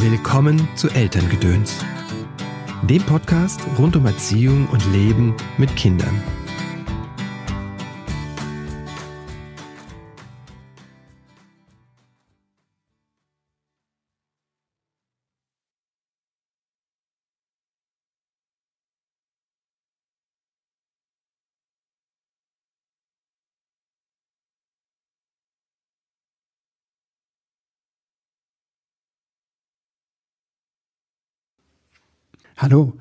Willkommen zu Elterngedöns, dem Podcast rund um Erziehung und Leben mit Kindern. Hallo,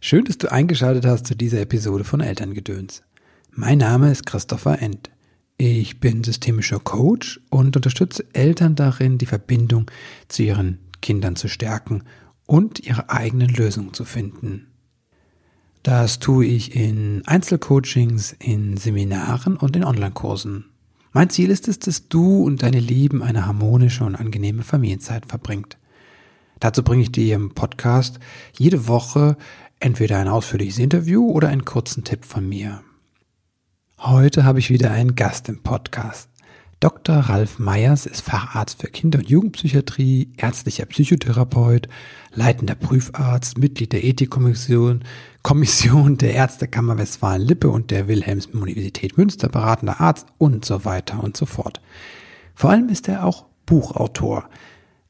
schön, dass du eingeschaltet hast zu dieser Episode von Elterngedöns. Mein Name ist Christopher End. Ich bin systemischer Coach und unterstütze Eltern darin, die Verbindung zu ihren Kindern zu stärken und ihre eigenen Lösungen zu finden. Das tue ich in Einzelcoachings, in Seminaren und in Online-Kursen. Mein Ziel ist es, dass du und deine Lieben eine harmonische und angenehme Familienzeit verbringt. Dazu bringe ich dir im Podcast jede Woche entweder ein ausführliches Interview oder einen kurzen Tipp von mir. Heute habe ich wieder einen Gast im Podcast. Dr. Ralf Meyers ist Facharzt für Kinder- und Jugendpsychiatrie, ärztlicher Psychotherapeut, leitender Prüfarzt, Mitglied der Ethikkommission, Kommission der Ärztekammer Westfalen-Lippe und der Wilhelms-Universität Münster, beratender Arzt und so weiter und so fort. Vor allem ist er auch Buchautor.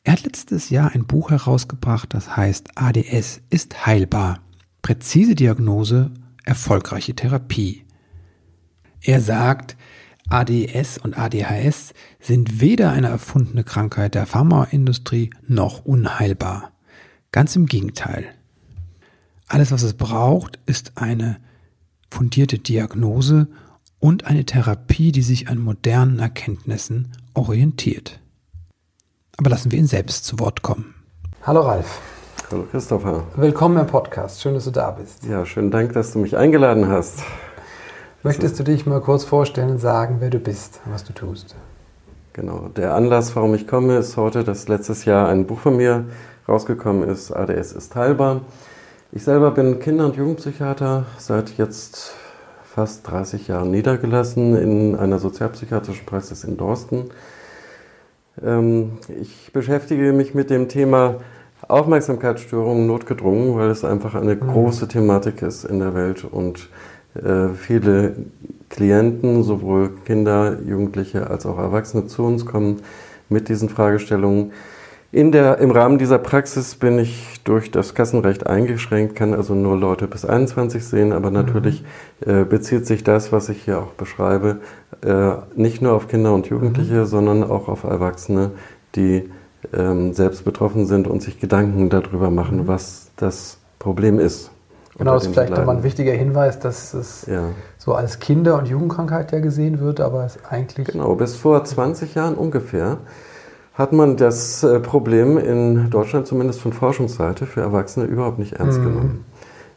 Er hat letztes Jahr ein Buch herausgebracht, das heißt ADS ist heilbar. Präzise Diagnose, erfolgreiche Therapie. Er sagt, ADS und ADHS sind weder eine erfundene Krankheit der Pharmaindustrie noch unheilbar. Ganz im Gegenteil. Alles, was es braucht, ist eine fundierte Diagnose und eine Therapie, die sich an modernen Erkenntnissen orientiert. Aber lassen wir ihn selbst zu Wort kommen. Hallo Ralf. Hallo Christopher. Willkommen im Podcast. Schön, dass du da bist. Ja, schönen Dank, dass du mich eingeladen hast. Möchtest du dich mal kurz vorstellen und sagen, wer du bist und was du tust? Genau. Der Anlass, warum ich komme, ist heute, dass letztes Jahr ein Buch von mir rausgekommen ist, ADS ist teilbar. Ich selber bin Kinder- und Jugendpsychiater, seit jetzt fast 30 Jahren niedergelassen in einer sozialpsychiatrischen Praxis in Dorsten ich beschäftige mich mit dem Thema Aufmerksamkeitsstörungen notgedrungen, weil es einfach eine mhm. große Thematik ist in der Welt und äh, viele Klienten, sowohl Kinder, Jugendliche als auch Erwachsene zu uns kommen mit diesen Fragestellungen. In der, Im Rahmen dieser Praxis bin ich durch das Kassenrecht eingeschränkt, kann also nur Leute bis 21 sehen, aber mhm. natürlich äh, bezieht sich das, was ich hier auch beschreibe, nicht nur auf Kinder und Jugendliche, mhm. sondern auch auf Erwachsene, die ähm, selbst betroffen sind und sich Gedanken darüber machen, mhm. was das Problem ist. Genau, das ist vielleicht nochmal ein wichtiger Hinweis, dass es ja. so als Kinder- und Jugendkrankheit ja gesehen wird, aber es eigentlich. Genau, bis vor 20 Jahren ungefähr hat man das äh, Problem in Deutschland zumindest von Forschungsseite für Erwachsene überhaupt nicht ernst mhm. genommen.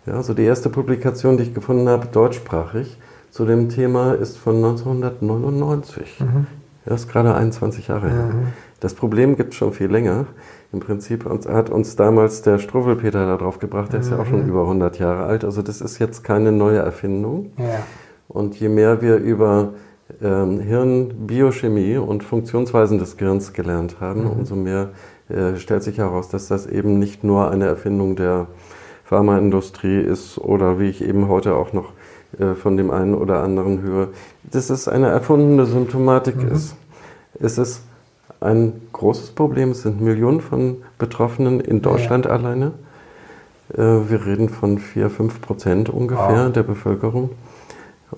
Ja, also die erste Publikation, die ich gefunden habe, deutschsprachig, zu dem Thema ist von 1999. Mhm. Das ist gerade 21 Jahre her. Mhm. Das Problem gibt es schon viel länger. Im Prinzip hat uns damals der Struwwelpeter da drauf gebracht, der ist ja auch schon mhm. über 100 Jahre alt. Also das ist jetzt keine neue Erfindung. Ja. Und je mehr wir über ähm, Hirnbiochemie und Funktionsweisen des Gehirns gelernt haben, mhm. umso mehr äh, stellt sich heraus, dass das eben nicht nur eine Erfindung der Pharmaindustrie ist oder wie ich eben heute auch noch von dem einen oder anderen höre, dass es eine erfundene Symptomatik mhm. ist. Es ist ein großes Problem. Es sind Millionen von Betroffenen in Deutschland ja. alleine. Äh, wir reden von 4, 5 Prozent ungefähr oh. der Bevölkerung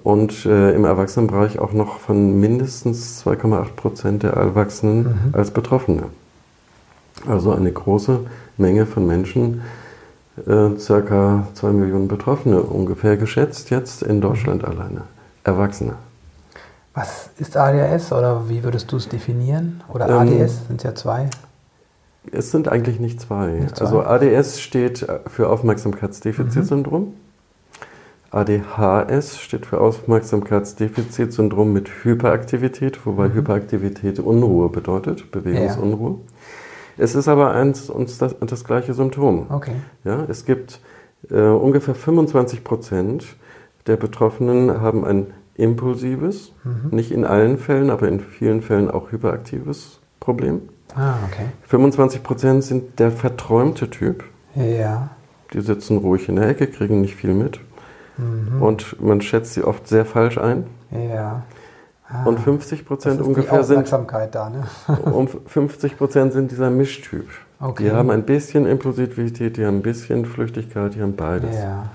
und äh, im Erwachsenenbereich auch noch von mindestens 2,8 Prozent der Erwachsenen mhm. als Betroffene. Also eine große Menge von Menschen, äh, circa 2 Millionen Betroffene ungefähr geschätzt jetzt in Deutschland alleine, Erwachsene. Was ist ADHS oder wie würdest du es definieren? Oder ähm, ADS sind es ja zwei? Es sind eigentlich nicht zwei. Nicht zwei. Also ADS steht für Aufmerksamkeitsdefizitsyndrom. Mhm. ADHS steht für Aufmerksamkeitsdefizitsyndrom mit Hyperaktivität, wobei mhm. Hyperaktivität Unruhe bedeutet, Bewegungsunruhe. Ja. Es ist aber eins und das, das gleiche Symptom. Okay. Ja, es gibt äh, ungefähr 25 Prozent der Betroffenen haben ein impulsives, mhm. nicht in allen Fällen, aber in vielen Fällen auch hyperaktives Problem. Ah, okay. 25 Prozent sind der verträumte Typ. Ja. Die sitzen ruhig in der Ecke, kriegen nicht viel mit. Und man schätzt sie oft sehr falsch ein. Ja. Ah, Und 50 das Prozent ungefähr sind, da, ne? um 50 Prozent sind dieser Mischtyp. Okay. Die haben ein bisschen Impulsivität, die haben ein bisschen Flüchtigkeit, die haben beides. Ja.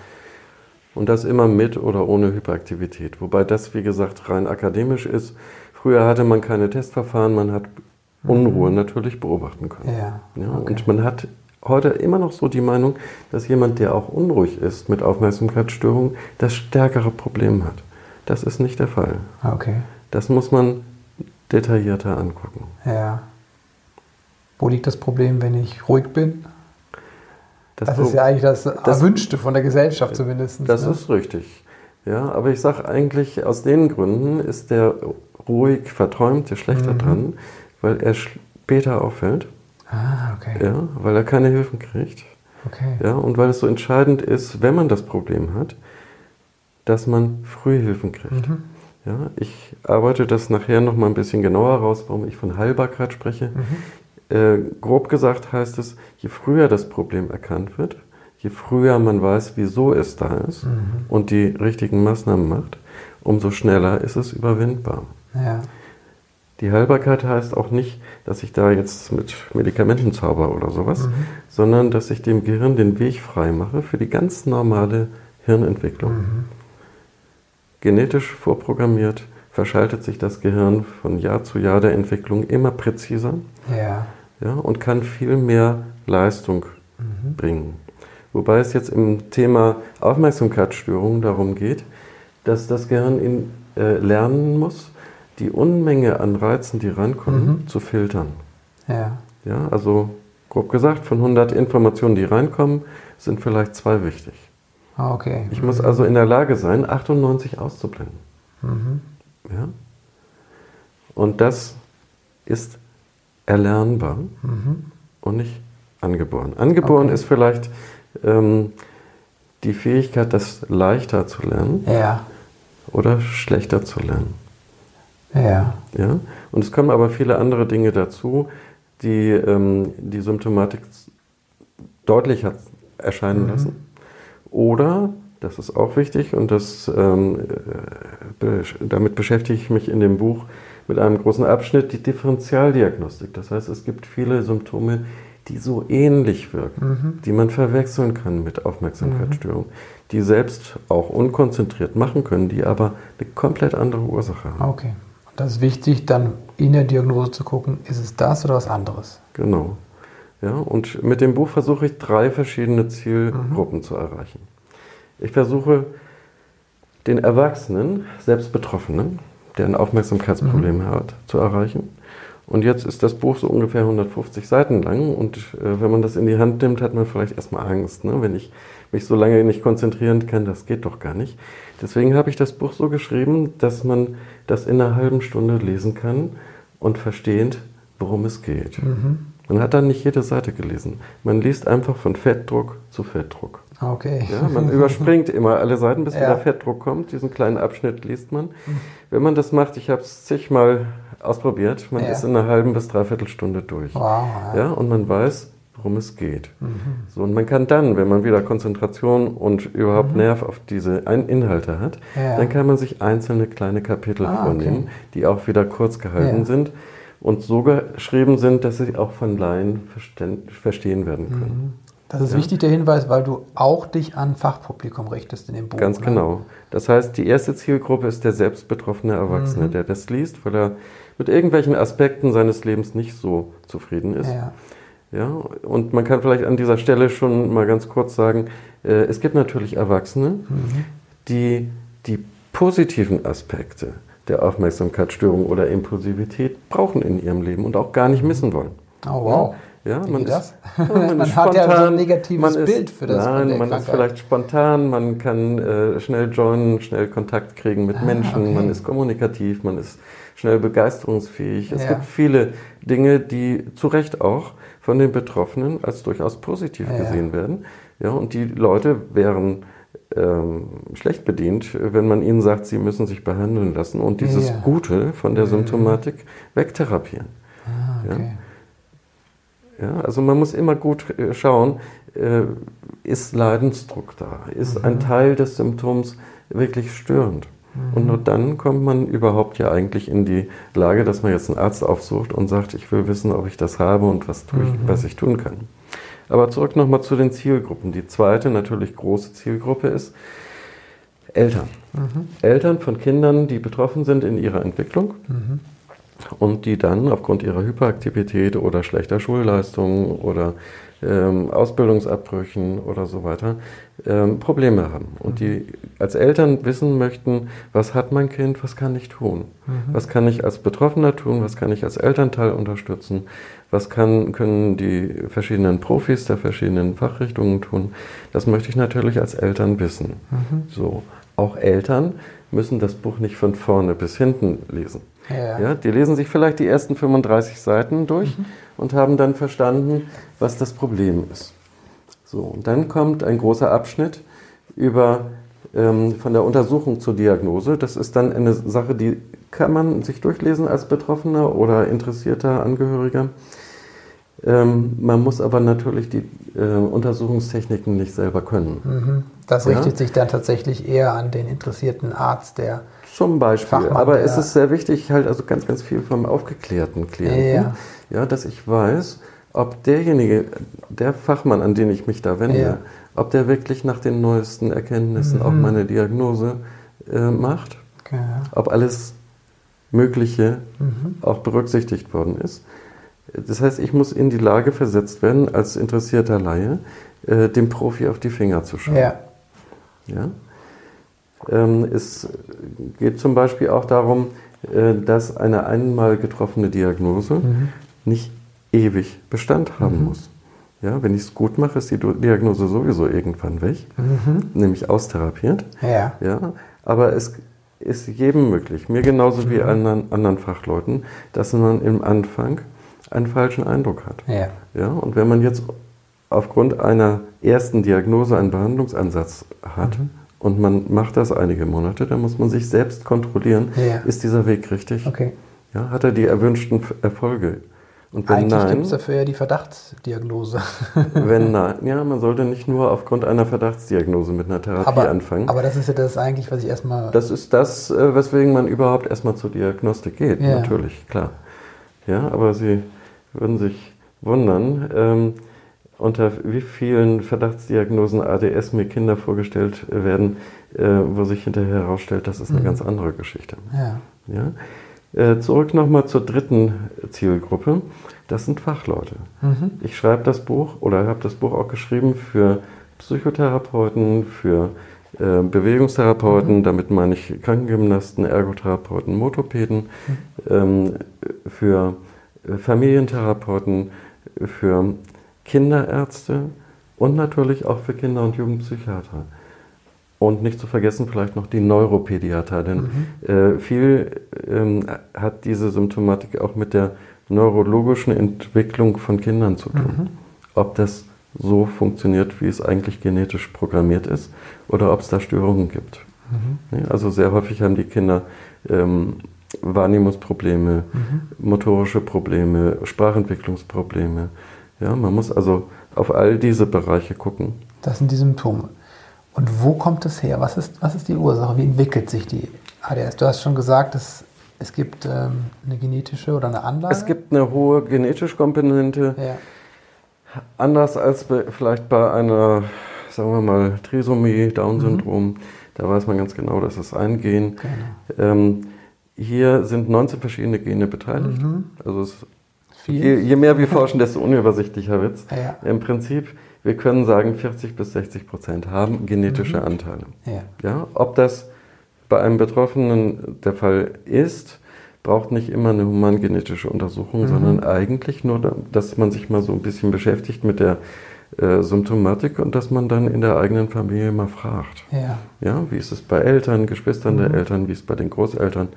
Und das immer mit oder ohne Hyperaktivität. Wobei das, wie gesagt, rein akademisch ist. Früher hatte man keine Testverfahren, man hat Unruhe natürlich beobachten können. Ja. Ja, okay. Und man hat heute immer noch so die Meinung, dass jemand, der auch unruhig ist mit Aufmerksamkeitsstörungen, das stärkere Problem hat. Das ist nicht der Fall. Okay. Das muss man detaillierter angucken. Ja. Wo liegt das Problem, wenn ich ruhig bin? Das, Pro- ist ja eigentlich das, das- Erwünschte von der Gesellschaft zumindest. Das ne? ist richtig. Ja, aber ich sage eigentlich, aus den Gründen ist der ruhig Verträumte schlechter Mhm. dran, weil er später auffällt, Ah, okay. ja, weil er keine Hilfen kriegt. Okay. Ja, und weil es so entscheidend ist, wenn man das Problem hat, dass man früh Hilfen kriegt. Mhm. Ja, ich arbeite das nachher noch mal ein bisschen genauer raus, warum ich von Heilbarkeit spreche. Mhm. Äh, grob gesagt heißt es, je früher das Problem erkannt wird, je früher man weiß, wieso es da ist Mhm. und die richtigen Maßnahmen macht, umso schneller ist es überwindbar. Ja. Die Heilbarkeit heißt auch nicht, dass ich da jetzt mit Medikamenten zauber oder sowas, Mhm. sondern dass ich dem Gehirn den Weg frei mache für die ganz normale Hirnentwicklung. Genetisch vorprogrammiert verschaltet sich das Gehirn von Jahr zu Jahr der Entwicklung immer präziser Ja. ja, und kann viel mehr Leistung Mhm. bringen. Wobei es jetzt im Thema Aufmerksamkeitsstörungen darum geht, dass das Gehirn in, äh, lernen muss, die Unmenge an Reizen, die rankommen, Mhm. zu filtern. Ja. Ja, also grob gesagt, von 100 Informationen, die reinkommen, sind vielleicht zwei wichtig. Ah, okay. Ich muss also in der Lage sein, 98 auszublenden. Mhm. Ja? Und das ist erlernbar Mhm. und nicht angeboren. Angeboren Okay. ist vielleicht ähm, die Fähigkeit, das leichter zu lernen Ja. oder schlechter zu lernen. Ja. Ja? Und es kommen aber viele andere Dinge dazu, die ähm, die Symptomatik deutlicher erscheinen Mhm. lassen. Oder, das ist auch wichtig und das, ähm, äh, damit beschäftige ich mich in dem Buch mit einem großen Abschnitt, die Differentialdiagnostik. Das heißt, es gibt viele Symptome, die so ähnlich wirken, Mhm. die man verwechseln kann mit Aufmerksamkeitsstörungen, die selbst auch unkonzentriert machen können, die aber eine komplett andere Ursache haben. Okay. Und das ist wichtig, dann in der Diagnose zu gucken, ist es das oder was anderes? Genau. Ja, und mit dem Buch versuche ich drei verschiedene Zielgruppen zu erreichen. Ich versuche den Erwachsenen, selbst Betroffenen, der ein Aufmerksamkeitsproblem hat, zu erreichen. Und jetzt ist das Buch so ungefähr 150 Seiten lang und äh, wenn man das in die Hand nimmt, hat man vielleicht erstmal Angst. Ne? Wenn ich mich so lange nicht konzentrieren kann, das geht doch gar nicht. Deswegen habe ich das Buch so geschrieben, dass man das in einer halben Stunde lesen kann und versteht, worum es geht. Man hat dann nicht jede Seite gelesen. Man liest einfach von Fettdruck zu Fettdruck. Ah, Okay. Ja, man überspringt immer alle Seiten, bis Ja. wieder Fettdruck kommt. Diesen kleinen Abschnitt liest man. Wenn man das macht, ich habe es zigmal ausprobiert, man Ja. ist in einer halben bis dreiviertel Stunde durch. Wow. Ja, und man weiß, worum es geht. So, und man kann dann, wenn man wieder Konzentration und überhaupt Nerv auf diese Ein Verhalte hat, Ja. dann kann man sich einzelne kleine Kapitel Ah, vornehmen, okay. die auch wieder kurz gehalten Ja. sind und so geschrieben sind, dass sie auch von Laien verstehen werden können. Das ist Ja. wichtig, der Hinweis, weil du auch dich an Fachpublikum richtest in dem Buch. Ganz ne? genau. Das heißt, die erste Zielgruppe ist der selbstbetroffene Mhm. Erwachsene, der das liest, weil er mit irgendwelchen Aspekten seines Lebens nicht so zufrieden ist. Ja. Ja, und man kann vielleicht an dieser Stelle schon mal ganz kurz sagen, äh, es gibt natürlich Erwachsene, Mhm. die die positiven Aspekte der Aufmerksamkeitsstörung oder Impulsivität brauchen in ihrem Leben und auch gar nicht missen wollen. Oh, wow. Ja, Wie man ist, das? Ja, Man ist hat ja so ein spontan, negatives man ist, Bild für das- Nein, man ist Krankheit. vielleicht spontan, man kann äh, schnell joinen, schnell Kontakt kriegen mit Ah, Menschen, okay. man ist kommunikativ, man ist schnell begeisterungsfähig. Es Ja. gibt viele Dinge, die zu Recht auch von den Betroffenen als durchaus positiv Ja. gesehen werden. Ja, und die Leute wären ähm, schlecht bedient, wenn man ihnen sagt, sie müssen sich behandeln lassen und dieses Ja. Gute von der Mhm. Symptomatik wegtherapieren. Ah, okay. Ja, also man muss immer gut äh, schauen, äh, ist Leidensdruck da? Ist mhm. ein Teil des Symptoms wirklich störend? Mhm. Und nur dann kommt man überhaupt ja eigentlich in die Lage, dass man jetzt einen Arzt aufsucht und sagt, ich will wissen, ob ich das habe und was, tue ich, mhm. was ich tun kann. Aber zurück nochmal zu den Zielgruppen. Die zweite, natürlich große Zielgruppe ist Eltern. Mhm. Eltern von Kindern, die betroffen sind in ihrer Entwicklung. Mhm und die dann aufgrund ihrer Hyperaktivität oder schlechter Schulleistungen oder ähm, Ausbildungsabbrüchen oder so weiter ähm, Probleme haben. Und die als Eltern wissen möchten, was hat mein Kind, was kann ich tun? Mhm. Was kann ich als Betroffener tun? Was kann ich als Elternteil unterstützen? Was kann, können die verschiedenen Profis der verschiedenen Fachrichtungen tun? Das möchte ich natürlich als Eltern wissen. Mhm. So. Auch Eltern müssen das Buch nicht von vorne bis hinten lesen. Ja. ja. die lesen sich vielleicht die ersten 35 Seiten durch mhm. und haben dann verstanden, was das Problem ist. So, und dann kommt ein großer Abschnitt über ähm, von der Untersuchung zur Diagnose. Das ist dann eine Sache, die kann man sich durchlesen als Betroffener oder interessierter Angehöriger. Ähm, man muss aber natürlich die äh, Untersuchungstechniken nicht selber können. Mhm. Das richtet ja? sich dann tatsächlich eher an den interessierten Arzt, der zum Beispiel. Fachmann, aber es ist sehr wichtig, halt also ganz, ganz viel vom aufgeklärten Klienten, ja. ja, dass ich weiß, ob derjenige, der Fachmann, an den ich mich da wende, ja. ob der wirklich nach den neuesten Erkenntnissen mhm. auch meine Diagnose äh, macht, okay. ob alles Mögliche mhm. auch berücksichtigt worden ist. Das heißt, ich muss in die Lage versetzt werden, als interessierter Laie, äh, dem Profi auf die Finger zu schauen. Ja. Ähm, es geht zum Beispiel auch darum, äh, dass eine einmal getroffene Diagnose mhm. nicht ewig Bestand haben mhm. muss. Ja, wenn ich es gut mache, ist die Diagnose sowieso irgendwann weg, mhm. nämlich austherapiert. Ja. Ja, aber es ist jedem möglich, mir genauso wie mhm. anderen, anderen Fachleuten, dass man im Anfang einen falschen Eindruck hat. Ja. Ja, und wenn man jetzt aufgrund einer ersten Diagnose einen Behandlungsansatz hat, mhm und man macht das einige Monate, dann muss man sich selbst kontrollieren, ja. ist dieser Weg richtig? Okay. Ja, hat er die erwünschten Erfolge? Und wenn Eigentlich gibt es dafür ja die Verdachtsdiagnose. wenn nein, ja, man sollte nicht nur aufgrund einer Verdachtsdiagnose mit einer Therapie aber, anfangen. Aber das ist ja das eigentlich, was ich erstmal. Das ist das, äh, weswegen man überhaupt erstmal zur Diagnostik geht, ja. natürlich, klar. Ja, aber Sie würden sich wundern, ähm, unter wie vielen Verdachtsdiagnosen ADS mir Kinder vorgestellt werden, äh, wo sich hinterher herausstellt, das ist eine mhm. ganz andere Geschichte. Ja. Ja? Äh, zurück nochmal zur dritten Zielgruppe. Das sind Fachleute. Mhm. Ich schreibe das Buch oder habe das Buch auch geschrieben für Psychotherapeuten, für äh, Bewegungstherapeuten, mhm. damit meine ich Krankengymnasten, Ergotherapeuten, Motopäden, mhm. ähm, für Familientherapeuten, für Kinderärzte und natürlich auch für Kinder- und Jugendpsychiater. Und nicht zu vergessen vielleicht noch die Neuropädiater, denn mhm. äh, viel ähm, hat diese Symptomatik auch mit der neurologischen Entwicklung von Kindern zu tun. Mhm. Ob das so funktioniert, wie es eigentlich genetisch programmiert ist, oder ob es da Störungen gibt. Mhm. Also sehr häufig haben die Kinder ähm, Wahrnehmungsprobleme, mhm. motorische Probleme, Sprachentwicklungsprobleme, ja, man muss also auf all diese Bereiche gucken. Das sind die Symptome. Und wo kommt es her? Was ist, was ist die Ursache? Wie entwickelt sich die ADS? Du hast schon gesagt, es, es gibt ähm, eine genetische oder eine Anlage. Es gibt eine hohe genetische Komponente. Ja. Anders als bei, vielleicht bei einer, sagen wir mal, Trisomie, Down-Syndrom. Mhm. Da weiß man ganz genau, dass es ein Gen. Genau. Ähm, hier sind 19 verschiedene Gene beteiligt. Mhm. Also es Je, je, mehr wir forschen, desto unübersichtlicher wird es. Ja. Im Prinzip, wir können sagen, 40 bis 60 Prozent haben genetische mhm. Anteile. Ja. ja. Ob das bei einem Betroffenen der Fall ist, braucht nicht immer eine humangenetische Untersuchung, mhm. sondern eigentlich nur, dass man sich mal so ein bisschen beschäftigt mit der äh, Symptomatik und dass man dann in der eigenen Familie mal fragt. Ja. ja wie ist es bei Eltern, Geschwistern mhm. der Eltern, wie ist es bei den Großeltern?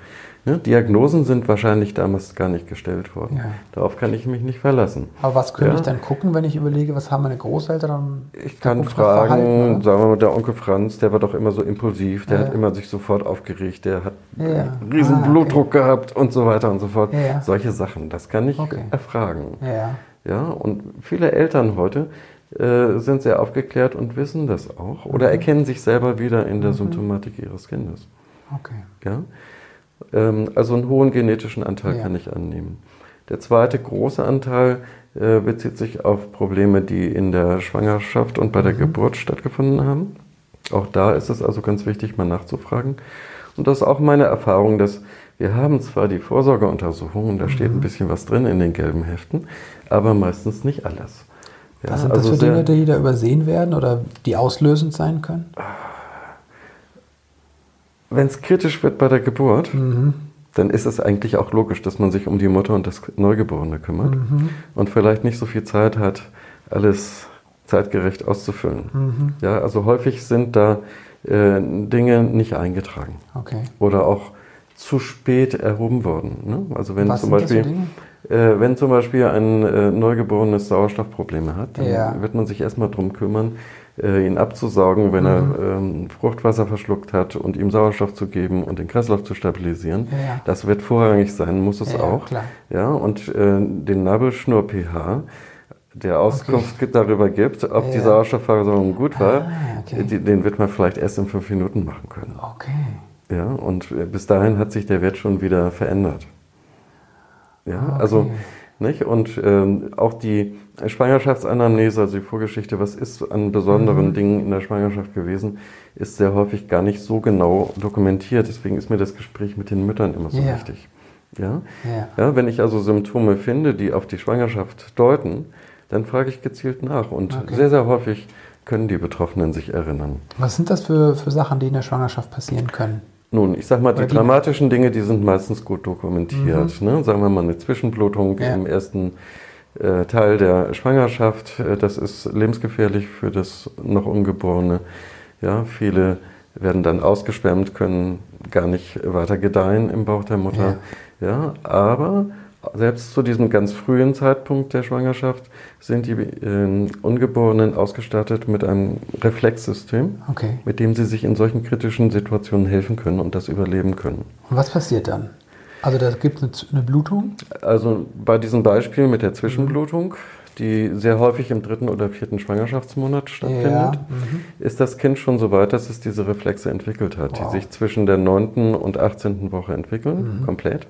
Ja, Diagnosen sind wahrscheinlich damals gar nicht gestellt worden. Ja. Darauf kann ich mich nicht verlassen. Aber was könnte ja. ich dann gucken, wenn ich überlege, was haben meine Großeltern? Ich kann fragen, sagen wir mal, der Onkel Franz, der war doch immer so impulsiv, der hat immer sich sofort aufgeregt, der hat einen riesen ah, Blutdruck okay. gehabt und so weiter und so fort. Solche Sachen, das kann ich okay. erfragen. Ja. Ja, und viele Eltern heute äh, sind sehr aufgeklärt und wissen das auch oder erkennen sich selber wieder in der Symptomatik ihres Kindes. Okay. Ja? Ähm, also einen hohen genetischen Anteil Ja. kann ich annehmen. Der zweite große Anteil äh, bezieht sich auf Probleme, die in der Schwangerschaft und bei der Geburt stattgefunden haben. Auch da ist es also ganz wichtig, mal nachzufragen. Und das ist auch meine Erfahrung, dass wir haben zwar die Vorsorgeuntersuchungen, da steht ein bisschen was drin in den gelben Heften, aber meistens nicht alles. Ja, Was sind also das für Dinge, die da übersehen werden oder die auslösend sein können? Wenn es kritisch wird bei der Geburt, Mhm. dann ist es eigentlich auch logisch, dass man sich um die Mutter und das Neugeborene kümmert Mhm. und vielleicht nicht so viel Zeit hat, alles zeitgerecht auszufüllen. Mhm. Ja, also häufig sind da äh, Dinge nicht eingetragen Okay. oder auch zu spät erhoben worden. Ne? Also wenn Was zum Beispiel? Äh, wenn zum Beispiel ein äh, Neugeborenes Sauerstoffprobleme hat, dann Ja. wird man sich erstmal drum kümmern, äh, ihn abzusaugen, wenn er Mhm. ähm, Fruchtwasser verschluckt hat und ihm Sauerstoff zu geben und den Kreislauf zu stabilisieren. Ja. Das wird vorrangig sein, muss es Ja, auch. klar. Ja, und äh, den Nabelschnur-pH, der Auskunft gibt- darüber gibt, ob die Ja. Sauerstoffversorgung gut war, Ah, okay. die, den wird man vielleicht erst in fünf Minuten machen können. Okay. Ja, und äh, bis dahin hat sich der Wert schon wieder verändert. Ja, Ah, okay. also, nicht? Und ähm, auch die Schwangerschaftsanamnese, also die Vorgeschichte, was ist an besonderen Mhm. Dingen in der Schwangerschaft gewesen, ist sehr häufig gar nicht so genau dokumentiert. Deswegen ist mir das Gespräch mit den Müttern immer so Ja. wichtig. Ja? Ja. Ja, wenn ich also Symptome finde, die auf die Schwangerschaft deuten, dann frage ich gezielt nach. Und Okay. sehr, sehr häufig können die Betroffenen sich erinnern. Was sind das für, für Sachen, die in der Schwangerschaft passieren können? Nun, ich sag mal, die die- dramatischen Dinge, die sind meistens gut dokumentiert. Ne? Sagen wir mal eine Zwischenblutung Ja. im ersten äh, Teil der Schwangerschaft. Äh, das ist lebensgefährlich für das noch Ungeborene. Ja, viele werden dann ausgeschwemmt, können gar nicht weiter gedeihen im Bauch der Mutter. Ja, aber selbst zu diesem ganz frühen Zeitpunkt der Schwangerschaft sind die äh, Ungeborenen ausgestattet mit einem Reflexsystem Okay. mit dem sie sich in solchen kritischen Situationen helfen können und das überleben können. Und was passiert dann? Also da gibt es eine, Blutung. Also bei diesem Beispiel mit der Zwischenblutung, die sehr häufig im dritten oder vierten Schwangerschaftsmonat stattfindet, Ja. Mhm. ist das Kind schon so weit, dass es diese Reflexe entwickelt hat, Wow. die sich zwischen der 9. und 18. Woche entwickeln, Mhm. komplett.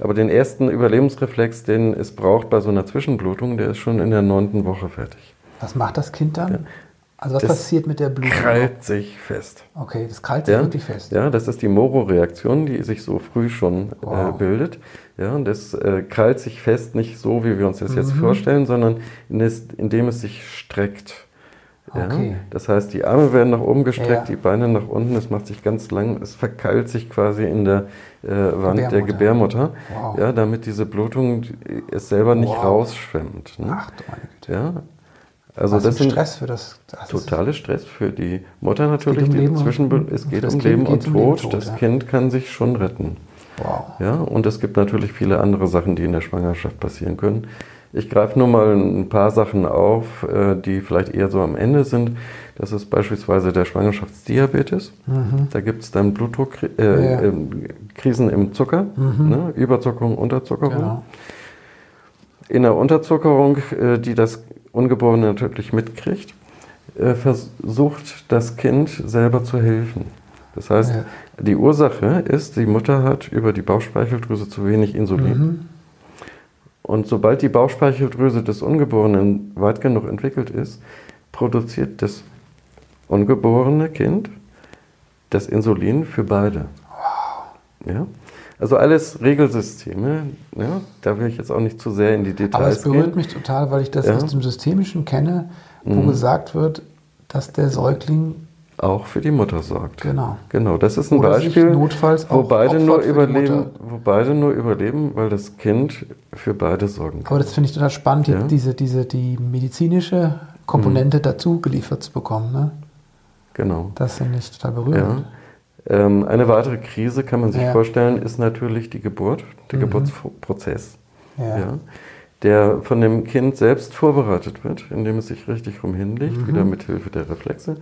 Aber den ersten Überlebensreflex, den es braucht bei so einer Zwischenblutung, der ist schon in der 9. Woche fertig. Was macht das Kind dann? Also was Das passiert mit der Blutung? Krallt sich fest. Okay, das krallt sich Ja, wirklich fest. ja, das ist die Moro-Reaktion, die sich so früh schon äh, Wow. bildet. Ja, und das äh, krallt sich fest nicht so, wie wir uns das Mhm. jetzt vorstellen, sondern in es, indem es sich streckt. Ja? Okay. Das heißt, die Arme werden nach oben gestreckt, Ja. die Beine nach unten, es macht sich ganz lang, es verkeilt sich quasi in der äh, Wand der Gebärmutter. Gebärmutter, Wow. ja, damit diese Blutung es selber nicht Wow. rausschwemmt. Ne? Ach du meine Güte. Ja, also Was das sind Stress für das. das ist- Totale Stress für die Mutter natürlich. um die Leben und- es geht um Leben und geht's um. Tod, Das ja. Kind kann sich schon retten. Wow. Ja, und es gibt natürlich viele andere Sachen, die in der Schwangerschaft passieren können. Ich greife nur mal ein paar Sachen auf, äh, die vielleicht eher so am Ende sind. Das ist beispielsweise der Schwangerschaftsdiabetes. Da gibt es dann Blutdruckkrisen äh, Mhm. Ja. Mhm. Krisen im Zucker, ne? Überzuckerung, Unterzuckerung. Genau. In der Unterzuckerung, äh, die das Ungeborene natürlich mitkriegt, äh, versucht das Kind selber zu helfen. Das heißt, Ja. die Ursache ist, die Mutter hat über die Bauchspeicheldrüse zu wenig Insulin. Mhm. Und sobald die Bauchspeicheldrüse des Ungeborenen weit genug entwickelt ist, produziert das ungeborene Kind das Insulin für beide. Ja? Also alles Regelsysteme. Ja? Da will ich jetzt auch nicht zu sehr in die Details Aber es berührt gehen. mich total, weil ich das Ja. aus dem Systemischen kenne, wo Mhm. gesagt wird, dass der Säugling, Auch für die Mutter sorgt. genau. Genau, das ist ein Oder Beispiel, notfalls wo beide, nur überleben, wo beide nur überleben, weil das Kind für beide sorgen kann. Aber das finde ich total spannend, Ja. diese, diese, die medizinische Komponente Mhm. dazu geliefert zu bekommen. Ne? Genau. Das finde ich total Ja. berührend. Ähm, eine weitere Krise kann man sich Ja. vorstellen, ist natürlich die Geburt, der Mhm. Geburtsprozess, Ja. ja, der von dem Kind selbst vorbereitet wird, indem es sich richtig rum hinlegt, Mhm. wieder mit Hilfe der Reflexe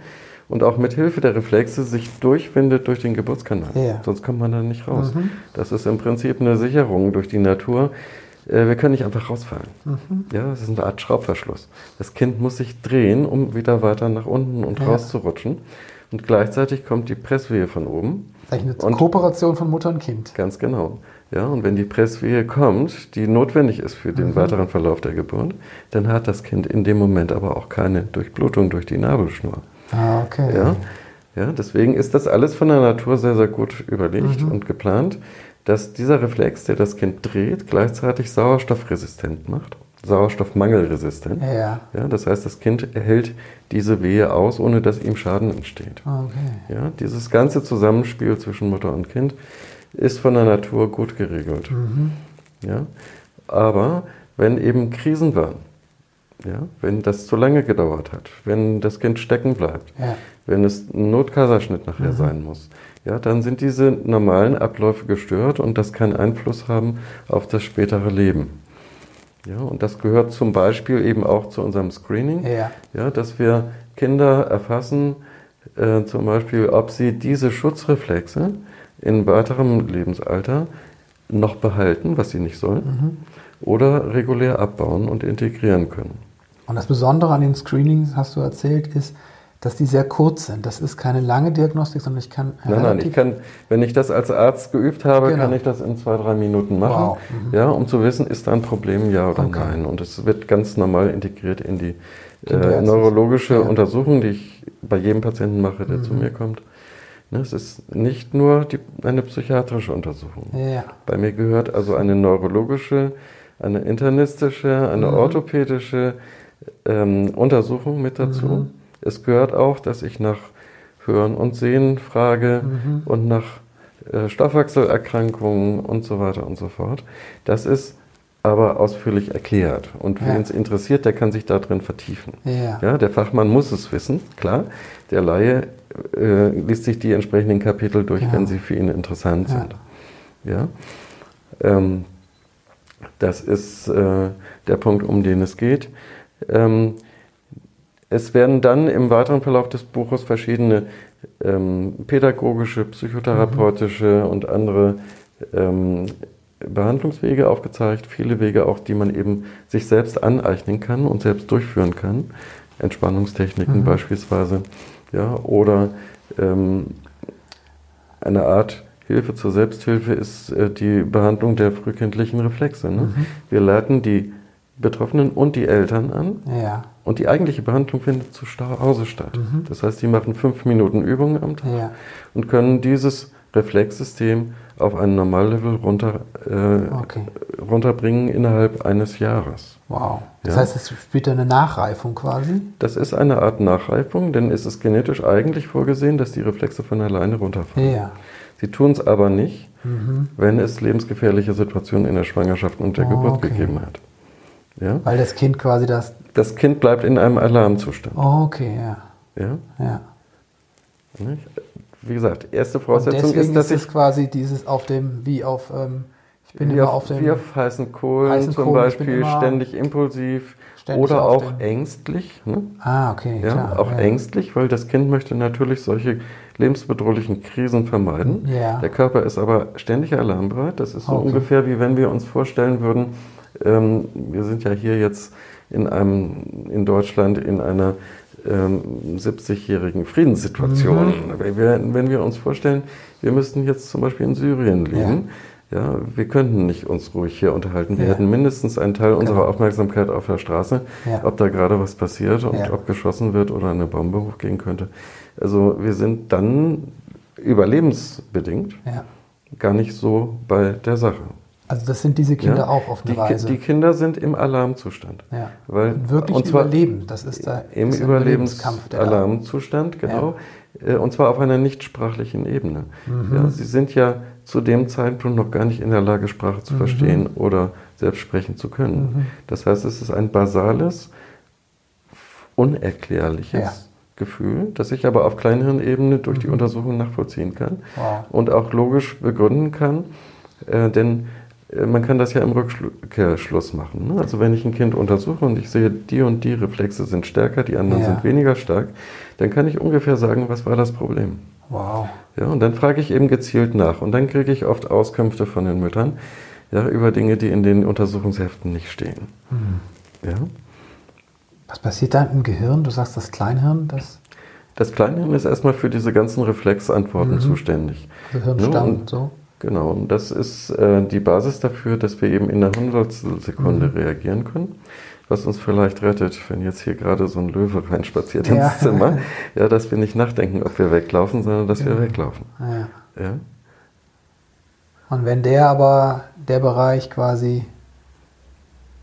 und auch mit Hilfe der Reflexe sich durchwindet durch den Geburtskanal. Ja. Sonst kommt man da nicht raus. Mhm. Das ist im Prinzip eine Sicherung durch die Natur. äh, wir können nicht einfach rausfallen. Ja, das ist eine Art Schraubverschluss. Das Kind muss sich drehen, um wieder weiter nach unten und Ja. rauszurutschen. Und gleichzeitig kommt die Presswehe von oben. Eine Und- Kooperation von Mutter und Kind. Ganz genau. Ja, und wenn die Presswehe kommt, die notwendig ist für den weiteren Verlauf der Geburt, dann hat das Kind in dem Moment aber auch keine Durchblutung durch die Nabelschnur. Ah, okay. Ja, ja, deswegen ist das alles von der Natur sehr, sehr gut überlegt und geplant, dass dieser Reflex, der das Kind dreht, gleichzeitig sauerstoffresistent macht, sauerstoffmangelresistent. Ja. Ja, das heißt, das Kind erhält diese Wehe aus, ohne dass ihm Schaden entsteht. Okay. Ja, dieses ganze Zusammenspiel zwischen Mutter und Kind ist von der Natur gut geregelt. Ja, aber wenn eben Krisen waren, ja, wenn das zu lange gedauert hat, wenn das Kind stecken bleibt, Ja. wenn es ein Notkaiserschnitt nachher sein muss, ja, dann sind diese normalen Abläufe gestört und das kann Einfluss haben auf das spätere Leben. Ja, und das gehört zum Beispiel eben auch zu unserem Screening, Ja. ja, dass wir Kinder erfassen, äh, zum Beispiel, ob sie diese Schutzreflexe in weiterem Lebensalter noch behalten, was sie nicht sollen, oder regulär abbauen und integrieren können. Und das Besondere an den Screenings, hast du erzählt, ist, dass die sehr kurz sind. Das ist keine lange Diagnostik, sondern ich kann Nein, nein, ich kann, wenn ich das als Arzt geübt habe, Genau. kann ich das in zwei, drei Minuten machen, Wow, ja, um zu wissen, ist da ein Problem, ja oder Okay. nein. Und es wird ganz normal integriert in die äh, neurologische Ja. Untersuchung, die ich bei jedem Patienten mache, der zu mir kommt. Ne, es ist nicht nur die, eine psychiatrische Untersuchung. Ja. Bei mir gehört also eine neurologische, eine internistische, eine orthopädische ähm, Untersuchung mit dazu. Es gehört auch, dass ich nach Hören und Sehen frage und nach äh, Stoffwechselerkrankungen und so weiter und so fort. Das ist aber ausführlich erklärt. Und wen es interessiert, der kann sich da drin vertiefen. Ja. Ja, der Fachmann muss es wissen, klar. Der Laie äh, liest sich die entsprechenden Kapitel durch, Ja. wenn sie für ihn interessant sind. Ja. Ähm, das ist äh, der Punkt, um den es geht. Ähm, es werden dann im weiteren Verlauf des Buches verschiedene ähm, pädagogische, psychotherapeutische und andere ähm, Behandlungswege aufgezeigt, viele Wege auch, die man eben sich selbst aneignen kann und selbst durchführen kann. Entspannungstechniken beispielsweise, ja, oder ähm, eine Art Hilfe zur Selbsthilfe ist äh, die Behandlung der frühkindlichen Reflexe. Ne? Wir leiten die Betroffenen und die Eltern an Ja. und die eigentliche Behandlung findet zu Hause statt. Das heißt, die machen fünf Minuten Übungen am Tag Ja. und können dieses Reflexsystem auf ein Normallevel runter, äh, Okay. runterbringen innerhalb eines Jahres. Wow. Das Ja. heißt, es spielt eine Nachreifung quasi? Das ist eine Art Nachreifung, denn es ist genetisch eigentlich vorgesehen, dass die Reflexe von alleine runterfallen. Ja. Sie tun es aber nicht, wenn es lebensgefährliche Situationen in der Schwangerschaft und der Oh, Geburt okay. gegeben hat. Ja? Weil das Kind quasi das. Das Kind bleibt in einem Alarmzustand. Oh, okay, ja. Ja? ja. Nicht? Wie gesagt, erste Voraussetzung ist, dass ist es quasi dieses auf dem, wie auf, ähm, ich bin immer auf, auf dem, wie auf heißen Kohlen heißen zum Kohlen, Beispiel, ständig impulsiv ständig oder auch ängstlich. Ne? ah, okay, Ja, klar. auch ja. ängstlich, weil das Kind möchte natürlich solche lebensbedrohlichen Krisen vermeiden. Ja. Der Körper ist aber ständig alarmbereit. Das ist so Okay. ungefähr wie wenn wir uns vorstellen würden, ähm, wir sind ja hier jetzt in einem in Deutschland in einer ähm, 70-jährigen Friedenssituation. Mhm. Wenn, wir, wenn wir uns vorstellen, wir müssten jetzt zum Beispiel in Syrien leben. Ja. wir könnten nicht uns ruhig hier unterhalten. Wir Ja. hätten mindestens einen Teil unserer Genau. Aufmerksamkeit auf der Straße, Ja. ob da gerade was passiert und Ja. ob geschossen wird oder eine Bombe hochgehen könnte. Also wir sind dann überlebensbedingt Ja. gar nicht so bei der Sache. Also das sind diese Kinder ja? auch auf eine die, Weise. Die Kinder sind im Alarmzustand. ja. Weil, Und wirklich und zwar überleben, das ist da Im ist Überlebenskampf, der Überlebensalarmzustand, genau. Äh, Und zwar auf einer nichtsprachlichen Ebene. Mhm. Ja, sie sind ja zu dem Zeitpunkt noch gar nicht in der Lage, Sprache Mhm. zu verstehen oder selbst sprechen zu können. Das heißt, es ist ein basales, unerklärliches Ja. Gefühl, das ich aber auf Kleinhirnebene durch die Untersuchung nachvollziehen kann Mhm. Wow. und auch logisch begründen kann. Äh, denn man kann das ja im Rückkehrschluss machen. Ne? Also wenn ich ein Kind untersuche und ich sehe, die und die Reflexe sind stärker, die anderen Ja. sind weniger stark, dann kann ich ungefähr sagen, was war das Problem. Wow. Ja, und dann frage ich eben gezielt nach. Und dann kriege ich oft Auskünfte von den Müttern, ja, über Dinge, die in den Untersuchungsheften nicht stehen. Mhm. Ja? Was passiert da im Gehirn? Du sagst das Kleinhirn, das Das Kleinhirn ist erstmal für diese ganzen Reflexantworten Mhm. zuständig. Gehirnstamm Ja, und und- so. Genau, und das ist äh, die Basis dafür, dass wir eben in einer Hundertstelsekunde Mhm. reagieren können, was uns vielleicht rettet, wenn jetzt hier gerade so ein Löwe reinspaziert Ja. ins Zimmer, ja, dass wir nicht nachdenken, ob wir weglaufen, sondern dass wir Ja. weglaufen. Ja. Ja? Und wenn der aber, der Bereich quasi,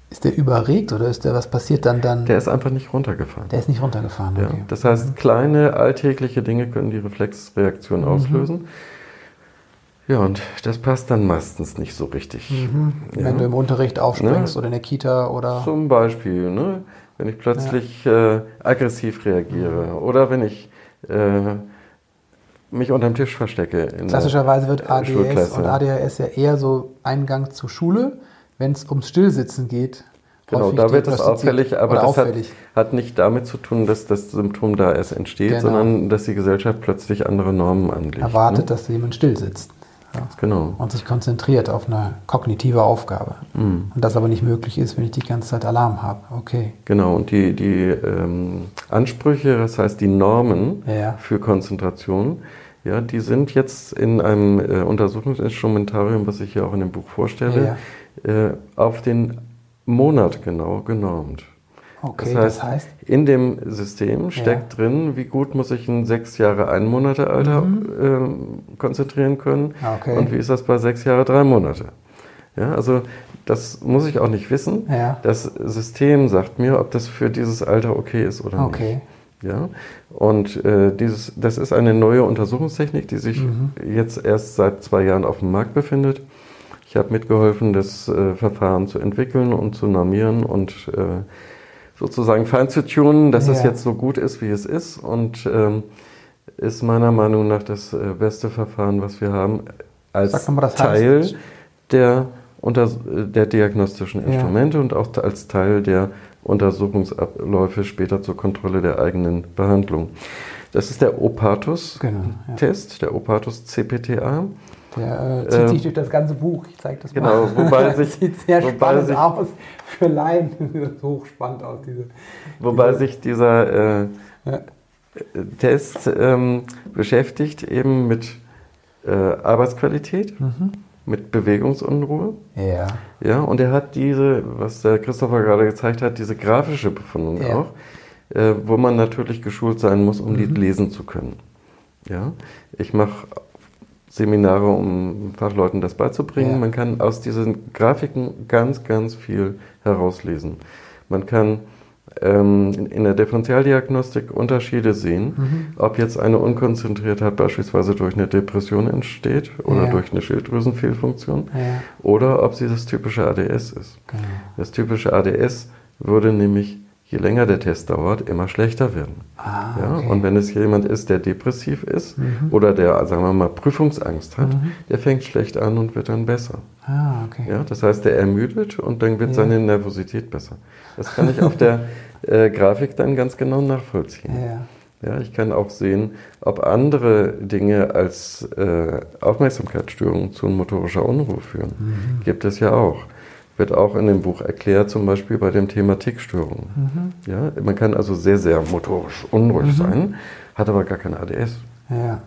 ist der überregt oder ist der, was passiert dann dann? Der ist einfach nicht runtergefahren. Der ist nicht runtergefahren, Ja, okay. das heißt, kleine alltägliche Dinge können die Reflexreaktion Mhm. auslösen. Ja, und das passt dann meistens nicht so richtig. Mhm. Ja. Wenn du im Unterricht aufspringst Ne? oder in der Kita oder. Zum Beispiel, ne? wenn ich plötzlich äh, aggressiv reagiere oder wenn ich äh, mich unterm Tisch verstecke. Klassischerweise wird ADS Schulklasse. und ADHS ja eher so Eingang zur Schule, wenn es ums Stillsitzen geht. Genau, da wird es auffällig, aber das hat, auffällig. hat nicht damit zu tun, dass das Symptom da erst entsteht, Genau. sondern dass die Gesellschaft plötzlich andere Normen anlegt. erwartet, ne? dass jemand still sitzt ja. Genau. und sich konzentriert auf eine kognitive Aufgabe. Mhm. Und das aber nicht möglich ist, wenn ich die ganze Zeit Alarm habe. Okay. Genau, und die, die ähm, Ansprüche, das heißt die Normen Ja. für Konzentration, ja, die sind jetzt in einem äh, Untersuchungsinstrumentarium, was ich hier auch in dem Buch vorstelle, äh, auf den Monat genau genormt. Okay, das, heißt, das heißt, in dem System steckt drin, wie gut muss ich ein sechs Jahre ein Monate Alter ähm, konzentrieren können Ah, okay. und wie ist das bei sechs Jahre drei Monate. Ja, also das muss ich auch nicht wissen. Ja. Das System sagt mir, ob das für dieses Alter okay ist oder Okay. nicht. Ja? Und äh, dieses, das ist eine neue Untersuchungstechnik, die sich Mhm. jetzt erst seit zwei Jahren auf dem Markt befindet. Ich habe mitgeholfen, das äh, Verfahren zu entwickeln und zu normieren und äh, sozusagen fein zu tunen, dass es Ja. jetzt so gut ist, wie es ist. Und ähm, ist meiner Meinung nach das äh, beste Verfahren, was wir haben, als mal, Teil heißt- der, unter, der diagnostischen Ja. Instrumente und auch als Teil der Untersuchungsabläufe später zur Kontrolle der eigenen Behandlung. Das ist der Opatus-Test, genau. Ja. der Opatus CPTA. Der äh, zieht Ähm, sich durch das ganze Buch. Ich zeige das genau, mal. wobei das sich- sieht sehr wobei spannend sich- aus. Für Laien das hochspannend aus. Diese, Wobei diese, sich dieser äh, ja. Test ähm, beschäftigt eben mit äh, Arbeitsqualität, Mhm. mit Bewegungsunruhe. ja. Ja, und er hat diese, was der Christopher gerade gezeigt hat, diese grafische Befundung Ja. auch, äh, wo man natürlich geschult sein muss, um Mhm. die lesen zu können. Ja, ich mache Seminare, um Fachleuten das beizubringen. Ja. Man kann aus diesen Grafiken ganz, ganz viel herauslesen. Man kann ähm, in- der Differentialdiagnostik Unterschiede sehen, Mhm. ob jetzt eine Unkonzentriertheit beispielsweise durch eine Depression entsteht oder Ja. durch eine Schilddrüsenfehlfunktion Ja. oder ob sie das typische ADS ist. Genau. Das typische ADS würde nämlich, je länger der Test dauert, immer schlechter werden. Ah, Ja? okay. Und wenn es jemand ist, der depressiv ist Mhm. oder der, sagen wir mal, Prüfungsangst hat, Mhm. der fängt schlecht an und wird dann besser. Ah, okay. Ja? Das heißt, der ermüdet und dann wird Ja. seine Nervosität besser. Das kann ich auf der äh, Grafik dann ganz genau nachvollziehen. Ja. Ja, ich kann auch sehen, ob andere Dinge als äh, Aufmerksamkeitsstörungen zu motorischer Unruhe führen. Mhm. Gibt es ja auch. Wird auch in dem Buch erklärt, zum Beispiel bei dem Thema Tickstörungen. Mhm. Ja, man kann also sehr, sehr motorisch unruhig sein, hat aber gar kein ADS. Ja.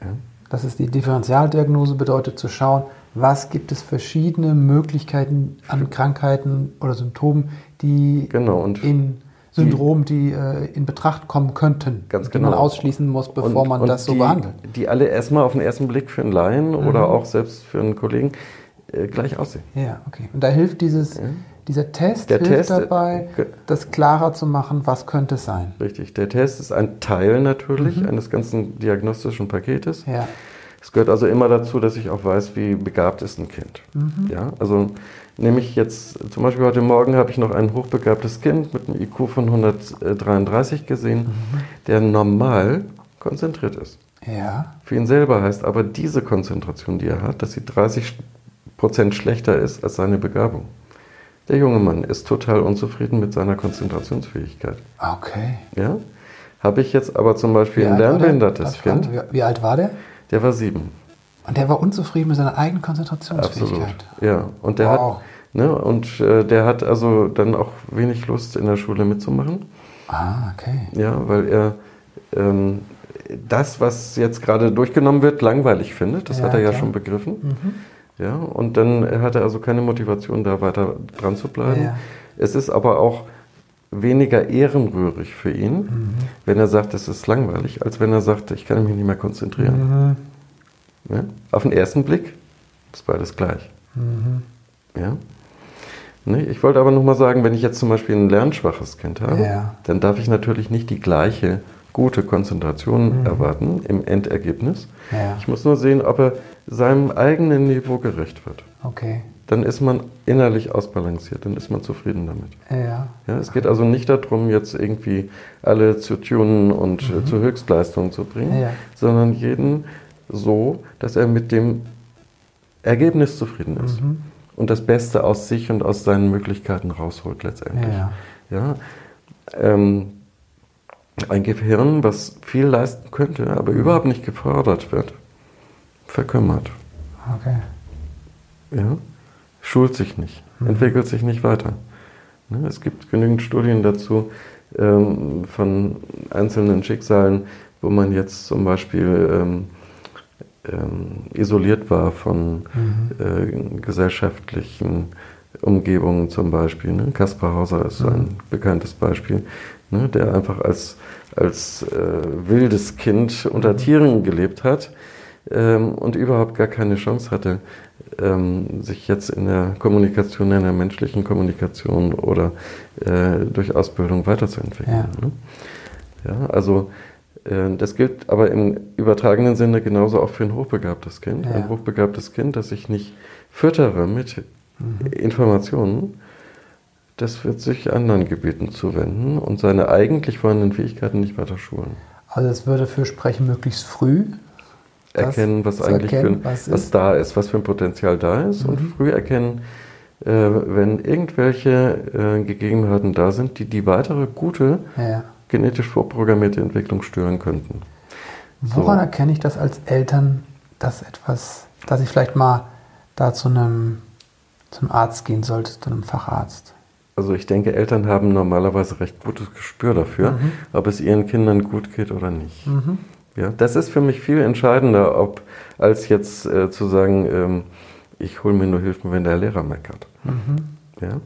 Ja. Das ist die Differentialdiagnose, bedeutet zu schauen, was gibt es verschiedene Möglichkeiten an Krankheiten oder Symptomen, die Genau, und in Syndromen, die äh, in Betracht kommen könnten, Ganz die man genau. ausschließen muss, bevor und, man und das so die, behandelt. Die alle erstmal auf den ersten Blick für einen Laien oder auch selbst für einen Kollegen gleich aussehen. Ja, okay. Und da hilft dieses, Ja. dieser Test, Der hilft Test, äh, dabei, das klarer zu machen, was könnte es sein. Richtig. Der Test ist ein Teil natürlich eines ganzen diagnostischen Paketes. Ja. Es gehört also immer dazu, dass ich auch weiß, wie begabt ist ein Kind. Ja, also nehme ich jetzt, zum Beispiel heute Morgen habe ich noch ein hochbegabtes Kind mit einem IQ von 133 gesehen, der normal konzentriert ist. Ja. Für ihn selber heißt aber diese Konzentration, die er hat, dass sie 30 Prozent schlechter ist als seine Begabung. Der junge Mann ist total unzufrieden mit seiner Konzentrationsfähigkeit. Okay. Ja? Habe ich jetzt aber zum Beispiel ein lernbehindertes? Kind, Wie, wie alt war der? der war sieben. Und der war unzufrieden mit seiner eigenen Konzentrationsfähigkeit. Absolut. Ja, und der Wow. hat, ne, und äh, der hat also dann auch wenig Lust in der Schule mitzumachen. Ah, okay. Ja, weil er ähm, das, was jetzt gerade durchgenommen wird, langweilig findet. Das Ja, hat er ja klar. schon begriffen. Ja, und dann hat er also keine Motivation, da weiter dran zu bleiben. Ja. Es ist aber auch weniger ehrenrührig für ihn, Mhm. wenn er sagt, es ist langweilig, als wenn er sagt, ich kann mich nicht mehr konzentrieren. Mhm. Ja? Auf den ersten Blick ist beides gleich. Mhm. Ja? Ne, ich wollte aber nochmal sagen, wenn ich jetzt zum Beispiel ein lernschwaches Kind habe, Ja. dann darf ich natürlich nicht die gleiche gute Konzentration Mhm. erwarten im Endergebnis. Ich muss nur sehen, ob er seinem eigenen Niveau gerecht wird. Okay. Dann ist man innerlich ausbalanciert, dann ist man zufrieden damit. Ja. Ja, es geht also nicht darum, jetzt irgendwie alle zu tunen und äh, zur Höchstleistung zu bringen, Mhm. Ja. sondern jeden so, dass er mit dem Ergebnis zufrieden ist Mhm. und das Beste aus sich und aus seinen Möglichkeiten rausholt letztendlich. Ja. Ja, ähm, ein Gehirn, was viel leisten könnte, aber überhaupt nicht gefördert wird, verkümmert. Okay. Ja? Schult sich nicht, entwickelt sich nicht weiter. Ne? Es gibt genügend Studien dazu ähm, von einzelnen Schicksalen, wo man jetzt zum Beispiel ähm, ähm, isoliert war von äh, gesellschaftlichen Umgebungen zum Beispiel. Ne? Kaspar Hauser ist so ein bekanntes Beispiel, ne? der einfach als, als äh, wildes Kind unter Tieren gelebt hat ähm, und überhaupt gar keine Chance hatte, ähm, sich jetzt in der Kommunikation, in der menschlichen Kommunikation oder äh, durch Ausbildung weiterzuentwickeln. Ja. Ne? Ja, also äh, das gilt aber im übertragenen Sinne genauso auch für ein hochbegabtes Kind. Ja. Ein hochbegabtes Kind, das ich nicht füttere mit Informationen, das wird sich anderen Gebieten zuwenden und seine eigentlich vorhandenen Fähigkeiten nicht weiter schulen. Also es würde für sprechen möglichst früh. Erkennen, was eigentlich erkennen, für, was was, da ist, was für ein Potenzial da ist und Mhm. früh erkennen, äh, wenn irgendwelche äh, Gegebenheiten da sind, die die weitere gute Ja. genetisch vorprogrammierte Entwicklung stören könnten. Woran So. erkenne ich das als Eltern, dass etwas, dass ich vielleicht mal da zu einem zum Arzt gehen sollte, zu einem Facharzt? Also ich denke, Eltern haben normalerweise recht gutes Gespür dafür, Mhm. ob es ihren Kindern gut geht oder nicht. Ja, das ist für mich viel entscheidender, ob, als jetzt äh, zu sagen, ähm, ich hole mir nur Hilfen, wenn der Lehrer meckert. Ja?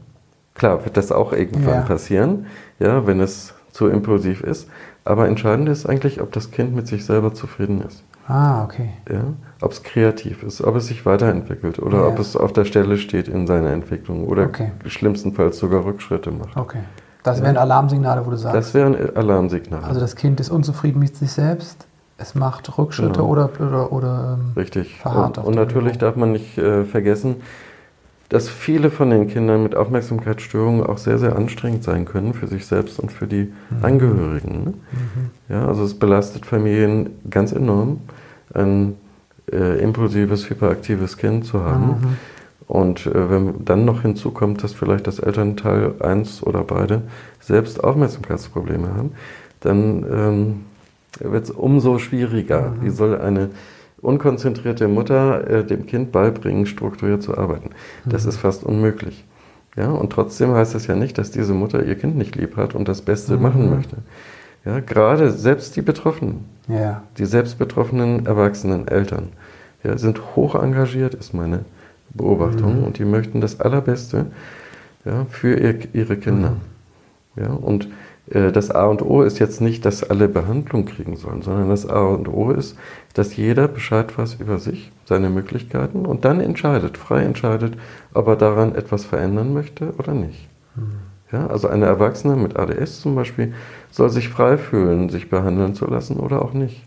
Klar, wird das auch irgendwann Ja. passieren, ja, wenn es zu impulsiv ist. Aber entscheidend ist eigentlich, ob das Kind mit sich selber zufrieden ist. Ah, okay. Ja? Ob es kreativ ist, ob es sich weiterentwickelt oder Ja. ob es auf der Stelle steht in seiner Entwicklung oder Okay. schlimmstenfalls sogar Rückschritte macht. Okay. Das wären Alarmsignale, wo du sagst. Das wären Alarmsignale. also das Kind ist unzufrieden mit sich selbst, es macht Rückschritte Genau. oder, oder, oder ähm, Richtig. verharrt Und, und natürlich darf man nicht äh, vergessen, dass viele von den Kindern mit Aufmerksamkeitsstörungen auch sehr, sehr anstrengend sein können für sich selbst und für die Mhm. Angehörigen. Ne? Ja, also es belastet Familien ganz enorm, ein äh, impulsives, hyperaktives Kind zu haben. Mhm. Und äh, wenn dann noch hinzukommt, dass vielleicht das Elternteil eins oder beide selbst Aufmerksamkeitsprobleme haben, dann ähm, wird es umso schwieriger. Wie soll eine unkonzentrierte Mutter äh, dem Kind beibringen, strukturiert zu arbeiten? Das ist fast unmöglich. Ja, und trotzdem heißt es ja nicht, dass diese Mutter ihr Kind nicht lieb hat und das Beste machen möchte. Ja, gerade selbst die Betroffenen, Ja. die selbst betroffenen erwachsenen Eltern, ja, sind hoch engagiert, ist meine Beobachtung, und die möchten das Allerbeste ja, für ihr, ihre Kinder. Ja, und das A und O ist jetzt nicht, dass alle Behandlung kriegen sollen, sondern das A und O ist, dass jeder Bescheid weiß über sich, seine Möglichkeiten und dann entscheidet, frei entscheidet, ob er daran etwas verändern möchte oder nicht. Ja, also eine Erwachsene mit ADS zum Beispiel soll sich frei fühlen, sich behandeln zu lassen oder auch nicht.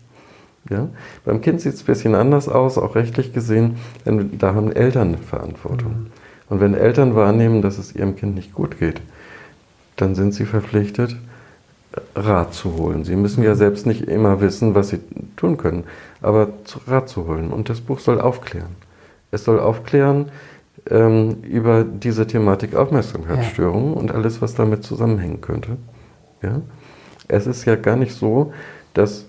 Ja? Beim Kind sieht es ein bisschen anders aus, auch rechtlich gesehen, denn da haben Eltern eine Verantwortung. Und wenn Eltern wahrnehmen, dass es ihrem Kind nicht gut geht, dann sind sie verpflichtet, Rat zu holen. Sie müssen ja selbst nicht immer wissen, was sie tun können, aber Rat zu holen. Und das Buch soll aufklären. Es soll aufklären ähm, über diese Thematik Aufmerksamkeitsstörungen und alles, was damit zusammenhängen könnte. Ja? Es ist ja gar nicht so, dass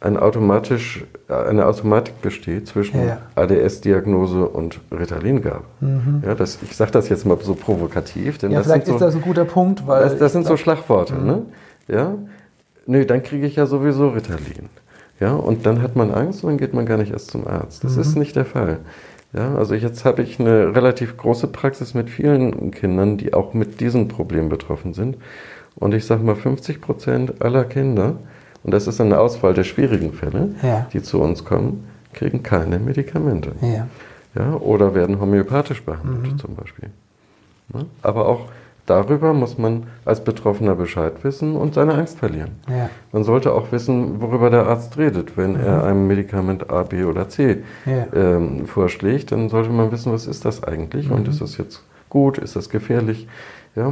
ein automatisch, eine Automatik besteht zwischen Ja. ADS-Diagnose und Ritalin-Gabe. Mhm. Ja, das, ich sage das jetzt mal so provokativ, denn Ja, das vielleicht sind ist so, das ein guter Punkt, weil. das, das sind so Schlagworte. Ne? Ja? Nö, dann kriege ich ja sowieso Ritalin. Ja, und dann hat man Angst und dann geht man gar nicht erst zum Arzt. Das ist nicht der Fall. Ja, also jetzt habe ich eine relativ große Praxis mit vielen Kindern, die auch mit diesem Problem betroffen sind. Und ich sage mal, 50 Prozent aller Kinder, und das ist eine Auswahl der schwierigen Fälle, Ja. die zu uns kommen, kriegen keine Medikamente. Ja. Ja, oder werden homöopathisch behandelt zum Beispiel. Ne? Aber auch darüber muss man als Betroffener Bescheid wissen und seine Angst verlieren. Ja. Man sollte auch wissen, worüber der Arzt redet. Wenn er einem Medikament A, B oder C Ja. ähm, vorschlägt, dann sollte man wissen, was ist das eigentlich und ist das jetzt gut, ist das gefährlich. Ja,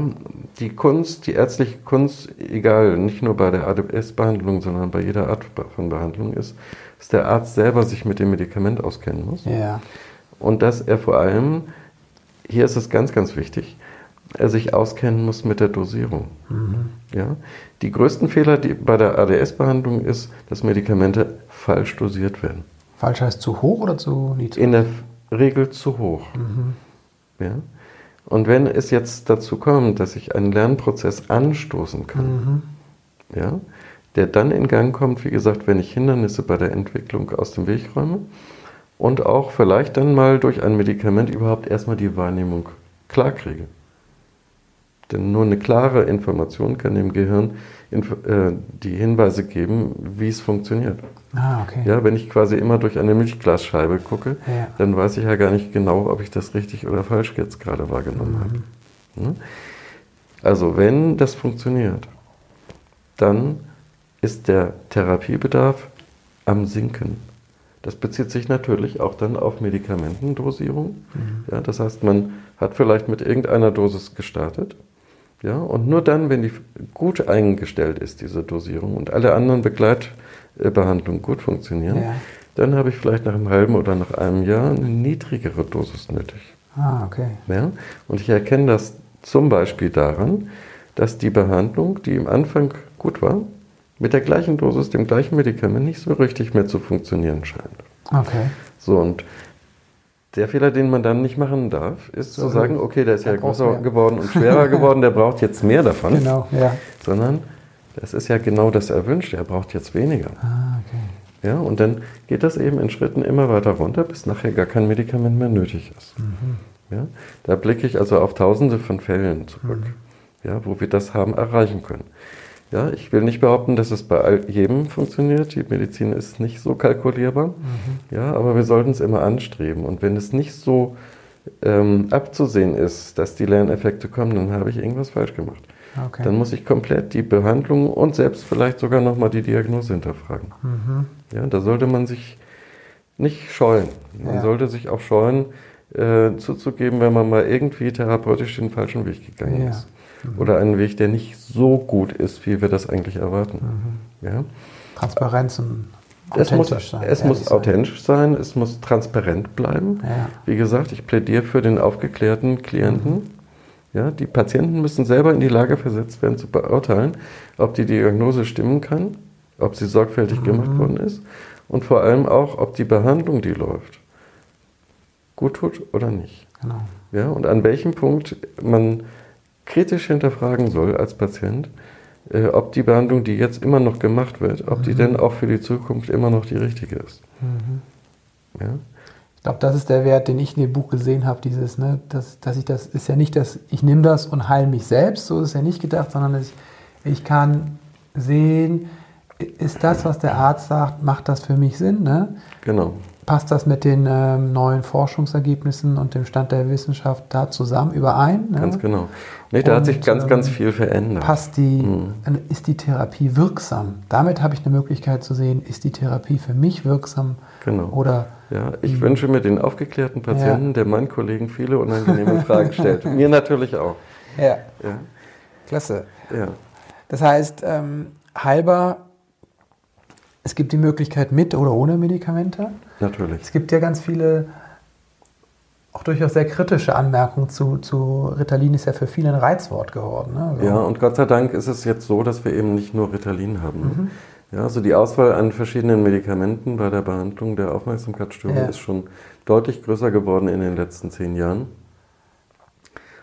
die Kunst, die ärztliche Kunst, egal, nicht nur bei der ADS-Behandlung, sondern bei jeder Art von Behandlung ist, dass der Arzt selber sich mit dem Medikament auskennen muss. Ja. Und dass er vor allem, hier ist es ganz, ganz wichtig, sich auskennen muss mit der Dosierung. Ja? Die größten Fehler die bei der ADS-Behandlung ist, dass Medikamente falsch dosiert werden. Falsch heißt zu hoch oder zu niedrig? In der Regel zu hoch. Ja? Und wenn es jetzt dazu kommt, dass ich einen Lernprozess anstoßen kann, ja, der dann in Gang kommt, wie gesagt, wenn ich Hindernisse bei der Entwicklung aus dem Weg räume und auch vielleicht dann mal durch ein Medikament überhaupt erstmal die Wahrnehmung klar kriege. Denn nur eine klare Information kann dem Gehirn äh, die Hinweise geben, wie es funktioniert. Ah, okay. Ja, wenn ich quasi immer durch eine Milchglasscheibe gucke, Ja. dann weiß ich ja gar nicht genau, ob ich das richtig oder falsch jetzt gerade wahrgenommen habe. Ne? Also wenn das funktioniert, dann ist der Therapiebedarf am Sinken. Das bezieht sich natürlich auch dann auf Medikamentendosierung. Ja, das heißt, man hat vielleicht mit irgendeiner Dosis gestartet. Ja, und nur dann, wenn die gut eingestellt ist, diese Dosierung, und alle anderen Begleitbehandlungen gut funktionieren, Ja. dann habe ich vielleicht nach einem halben oder nach einem Jahr eine niedrigere Dosis nötig. Ah, okay. Ja? Und ich erkenne das zum Beispiel daran, dass die Behandlung, die am Anfang gut war, mit der gleichen Dosis, dem gleichen Medikament nicht so richtig mehr zu funktionieren scheint. Okay. So, und der Fehler, den man dann nicht machen darf, ist So, zu sagen, okay, der ist ja größer mehr. geworden und schwerer geworden, der braucht jetzt mehr davon. Genau, ja. Sondern das ist ja genau das Erwünschte, er braucht jetzt weniger. Ah, okay. Ja, und dann geht das eben in Schritten immer weiter runter, bis nachher gar kein Medikament mehr nötig ist. Ja, da blicke ich also auf Tausende von Fällen zurück, ja, wo wir das haben erreichen können. Ja, ich will nicht behaupten, dass es bei jedem funktioniert. Die Medizin ist nicht so kalkulierbar. Ja, aber wir sollten es immer anstreben. Und wenn es nicht so ähm, abzusehen ist, dass die Lerneffekte kommen, dann habe ich irgendwas falsch gemacht. Okay. Dann muss ich komplett die Behandlung und selbst vielleicht sogar nochmal die Diagnose hinterfragen. Mhm. Ja, da sollte man sich nicht scheuen. Man Ja. sollte sich auch scheuen, äh, zuzugeben, wenn man mal irgendwie therapeutisch den falschen Weg gegangen Ja. ist. Oder einen Weg, der nicht so gut ist, wie wir das eigentlich erwarten. Ja? Transparenz und Es muss, Mhm. authentisch sein. es muss sein. authentisch sein, es muss transparent bleiben. Ja. Wie gesagt, ich plädiere für den aufgeklärten Klienten. Ja, die Patienten müssen selber in die Lage versetzt werden, zu beurteilen, ob die Diagnose stimmen kann, ob sie sorgfältig gemacht worden ist und vor allem auch, ob die Behandlung, die läuft, gut tut oder nicht. Genau. Ja, und an welchem Punkt man kritisch hinterfragen soll als Patient, äh, ob die Behandlung, die jetzt immer noch gemacht wird, ob die denn auch für die Zukunft immer noch die richtige ist. Ja? Ich glaube, das ist der Wert, den ich in dem Buch gesehen habe, dieses, ne, dass, dass ich das, ist ja nicht, dass ich nehme das und heile mich selbst, so ist es ja nicht gedacht, sondern ich, ich kann sehen, ist das, was der Arzt sagt, macht das für mich Sinn, ne? Genau. Passt das mit den ähm, neuen Forschungsergebnissen und dem Stand der Wissenschaft da zusammen überein? Ne? Ganz genau. Nee, da hat sich Und, ganz, ganz ähm, viel verändert. Passt die, Mhm. ist die Therapie wirksam? Damit habe ich eine Möglichkeit zu sehen, ist die Therapie für mich wirksam Genau. oder Ja, ich wünsche mir den aufgeklärten Patienten, der meinen Kollegen viele unangenehme Fragen stellt. Mir natürlich auch. ja, Ja, klasse. ja. Das heißt, ähm, heilbar, es gibt die Möglichkeit mit oder ohne Medikamente. natürlich. Es gibt ja ganz viele, auch durchaus sehr kritische Anmerkungen zu, zu Ritalin, ist ja für viele ein Reizwort geworden. Ne? Also, Ja, und Gott sei Dank ist es jetzt so, dass wir eben nicht nur Ritalin haben. Ja, also die Auswahl an verschiedenen Medikamenten bei der Behandlung der Aufmerksamkeitsstörung Ja. ist schon deutlich größer geworden in den letzten zehn Jahren.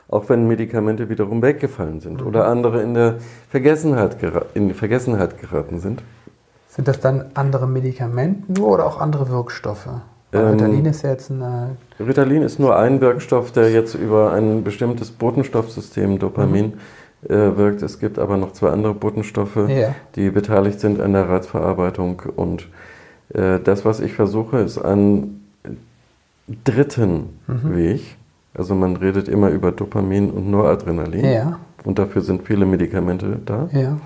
Auch wenn Medikamente wiederum weggefallen sind Mhm. oder andere in, der Vergessenheit in die Vergessenheit geraten sind. Sind das dann andere Medikamente nur oder auch andere Wirkstoffe? Ähm, Ritalin ist ja jetzt ein. Äh, Ritalin ist nur ein Wirkstoff, der jetzt über ein bestimmtes Botenstoffsystem Dopamin äh, wirkt. Es gibt aber noch zwei andere Botenstoffe, Ja. die beteiligt sind an der Reizverarbeitung. Und äh, das, was ich versuche, ist einen dritten Weg. Also man redet immer über Dopamin und Noradrenalin. ja, Und dafür sind viele Medikamente da. ja.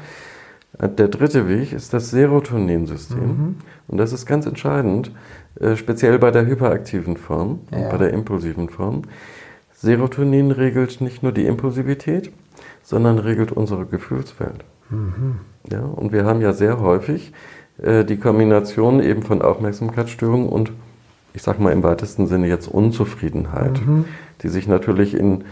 Der dritte Weg ist das Serotoninsystem. Mhm. Und das ist ganz entscheidend, äh, speziell bei der hyperaktiven Form und Ja. bei der impulsiven Form. Serotonin regelt nicht nur die Impulsivität, sondern regelt unsere Gefühlswelt. Mhm. Ja, und wir haben ja sehr häufig äh, die Kombination eben von Aufmerksamkeitsstörung und, ich sag mal im weitesten Sinne jetzt Unzufriedenheit, Mhm. die sich natürlich in,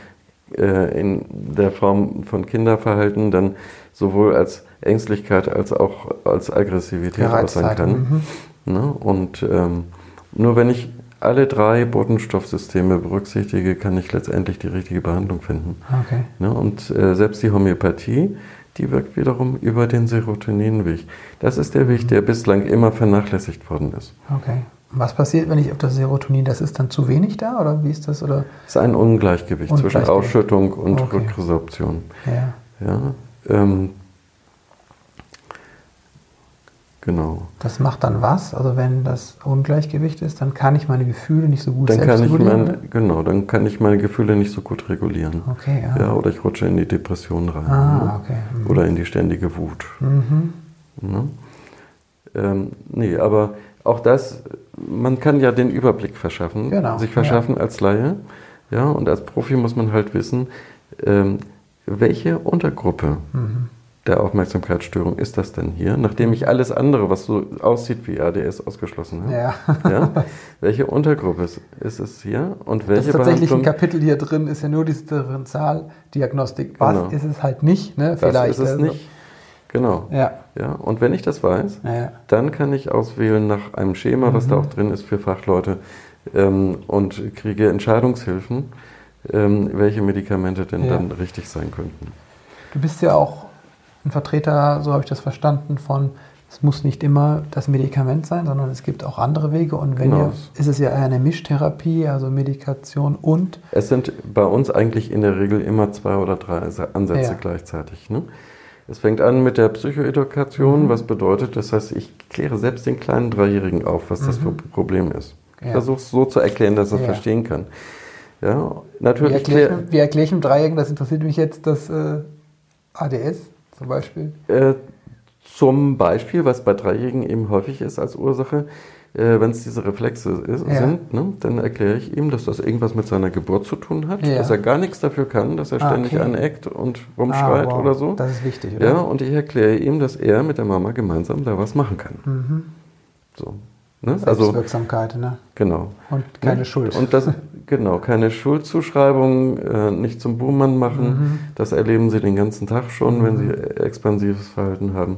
äh, in der Form von Kinderverhalten dann sowohl als Ängstlichkeit als auch als Aggressivität äußern kann. Mhm. Ne? Und ähm, nur wenn ich alle drei Botenstoffsysteme berücksichtige, kann ich letztendlich die richtige Behandlung finden. Okay. Ne? Und äh, selbst die Homöopathie, die wirkt wiederum über den Serotoninweg. Das ist der Weg, der bislang immer vernachlässigt worden ist. Okay. Was passiert, wenn ich auf das Serotonin, das ist dann zu wenig da oder wie ist das? Oder? Es ist ein Ungleichgewicht, zwischen Ungleichgewicht. Ausschüttung und Okay. Rückresorption. Ja. Ja? Ähm, genau. Das macht dann was? Also wenn das Ungleichgewicht ist, dann kann ich meine Gefühle nicht so gut Dann selbst kann, ich regulieren? mein, genau, dann kann ich meine Gefühle nicht so gut regulieren. Okay, ja. Ja, oder ich rutsche in die Depression rein. Ah, okay. Mhm. Oder in die ständige Wut. Mhm. Ne? Ähm, nee, aber auch das, man kann ja den Überblick verschaffen, Genau, sich verschaffen als Laie. Ja, und als Profi muss man halt wissen, ähm, welche Untergruppe Mhm. der Aufmerksamkeitsstörung ist das denn hier, nachdem ich alles andere, was so aussieht wie ADS, ausgeschlossen habe. Ja. Ja? Welche Untergruppe ist, ist es hier und Das welche ist tatsächlich ein? Kapitel hier drin, ist ja nur die Differentialdiagnostik. Was Genau. ist es halt nicht, ne? Das Vielleicht. ist es also. nicht. Genau. Ja. Ja, und wenn ich das weiß, ja. dann kann ich auswählen nach einem Schema, was da Mhm. auch drin ist für Fachleute ähm, und kriege Entscheidungshilfen, ähm, welche Medikamente denn Ja. dann richtig sein könnten. Du bist ja auch ein Vertreter, so habe ich das verstanden, von es muss nicht immer das Medikament sein, sondern es gibt auch andere Wege. Und wenn Genau. ihr, ist es ja eine Mischtherapie, also Medikation und Es sind bei uns eigentlich in der Regel immer zwei oder drei Ansätze Ja. gleichzeitig. Ne? Es fängt an mit der Psychoedukation, Mhm. was bedeutet, das heißt, ich kläre selbst den kleinen Dreijährigen auf, was das für ein Problem ist. Ich Ja. versuche es so zu erklären, dass er es Ja. verstehen kann. Ja, wie natürlich erkläre klär- ich, wie erkläre ich im Dreiecken, das interessiert mich jetzt, das äh, ADS zum Beispiel. Äh, zum Beispiel, was bei Dreijährigen eben häufig ist als Ursache, äh, wenn es diese Reflexe ist, Ja. sind, ne, dann erkläre ich ihm, dass das irgendwas mit seiner Geburt zu tun hat, Ja. dass er gar nichts dafür kann, dass er Ah, ständig okay. aneckt und rumschreit Ah, wow. oder so. Das ist wichtig, oder? Ja, und ich erkläre ihm, dass er mit der Mama gemeinsam da was machen kann. Mhm. So. Ne? Also, Selbstwirksamkeit, ne? genau. Und keine Ne? Schuld. Und das, genau, keine Schuldzuschreibung, äh, nicht zum Buhmann machen. Mhm. Das erleben sie den ganzen Tag schon, wenn sie expansives Verhalten haben.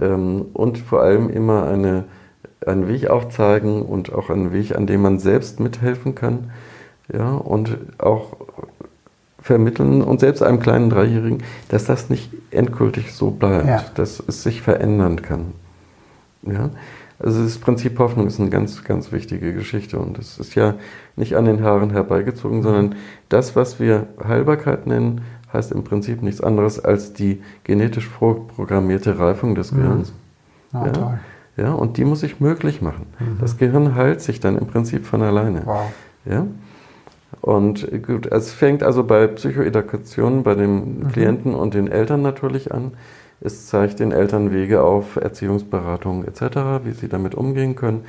Ähm, und vor allem immer eine, einen Weg aufzeigen und auch einen Weg, an dem man selbst mithelfen kann. Ja, und auch vermitteln und selbst einem kleinen Dreijährigen, dass das nicht endgültig so bleibt, Ja. dass es sich verändern kann. Ja? Also das Prinzip Hoffnung ist eine ganz, ganz wichtige Geschichte und es ist ja nicht an den Haaren herbeigezogen, sondern das, was wir Heilbarkeit nennen, heißt im Prinzip nichts anderes als die genetisch vorprogrammierte Reifung des Mhm. Gehirns. Ah, ja. Ja, und die muss ich möglich machen. Mhm. Das Gehirn heilt sich dann im Prinzip von alleine. Wow. Ja? Und gut, es fängt also bei Psychoedukation bei dem Mhm. Klienten und den Eltern natürlich an. Es zeigt den Eltern Wege auf, Erziehungsberatung etc., wie sie damit umgehen können.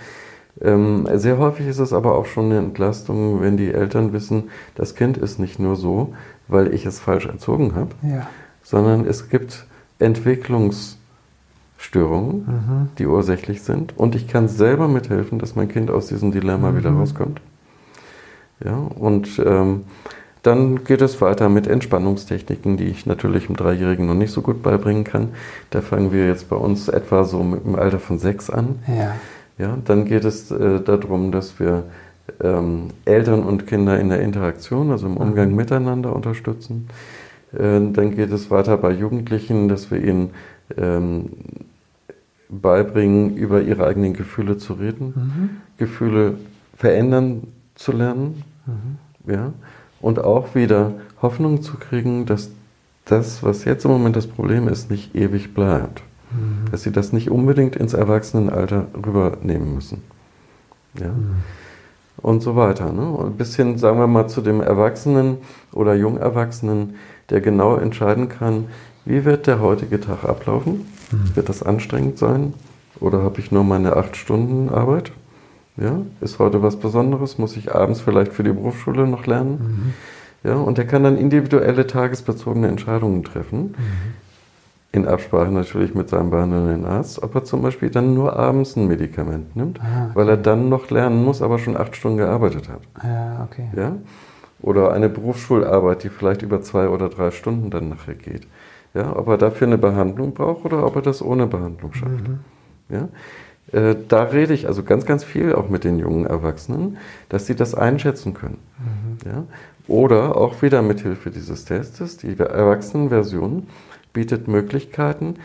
Ähm, sehr häufig ist es aber auch schon eine Entlastung, wenn die Eltern wissen, das Kind ist nicht nur so, weil ich es falsch erzogen habe, Ja. sondern es gibt Entwicklungsstörungen, Mhm. die ursächlich sind. Und ich kann selber mithelfen, dass mein Kind aus diesem Dilemma wieder Mhm. rauskommt. Ja, und ähm, Dann geht es weiter mit Entspannungstechniken, die ich natürlich dem Dreijährigen noch nicht so gut beibringen kann. Da fangen wir jetzt bei uns etwa so mit dem Alter von sechs an. Ja. Ja, dann geht es äh, darum, dass wir ähm, Eltern und Kinder in der Interaktion, also im Umgang miteinander unterstützen. Äh, dann geht es weiter bei Jugendlichen, dass wir ihnen ähm, beibringen, über ihre eigenen Gefühle zu reden, Mhm. Gefühle verändern zu lernen. Ja? Und auch wieder Hoffnung zu kriegen, dass das, was jetzt im Moment das Problem ist, nicht ewig bleibt. Dass sie das nicht unbedingt ins Erwachsenenalter rübernehmen müssen. Ja? Und so weiter. Ne? Und bis hin, sagen wir mal, zu dem Erwachsenen oder Jungerwachsenen, der genau entscheiden kann, wie wird der heutige Tag ablaufen? Wird das anstrengend sein? Oder habe ich nur meine acht Stunden Arbeit? Ja? Ist heute was Besonderes? Muss ich abends vielleicht für die Berufsschule noch lernen? Ja? Und der kann dann individuelle tagesbezogene Entscheidungen treffen. In Absprache natürlich mit seinem behandelnden Arzt, ob er zum Beispiel dann nur abends ein Medikament nimmt, Ah, weil er dann noch lernen muss, aber schon acht Stunden gearbeitet hat. Ja, okay. Ja? Oder eine Berufsschularbeit, die vielleicht über zwei oder drei Stunden dann nachher geht. Ja? Ob er dafür eine Behandlung braucht oder ob er das ohne Behandlung schafft. Ja? Äh, da rede ich also ganz, ganz viel auch mit den jungen Erwachsenen, dass sie das einschätzen können. Ja? Oder auch wieder mit Hilfe dieses Testes, die Erwachsenenversion bietet Möglichkeiten,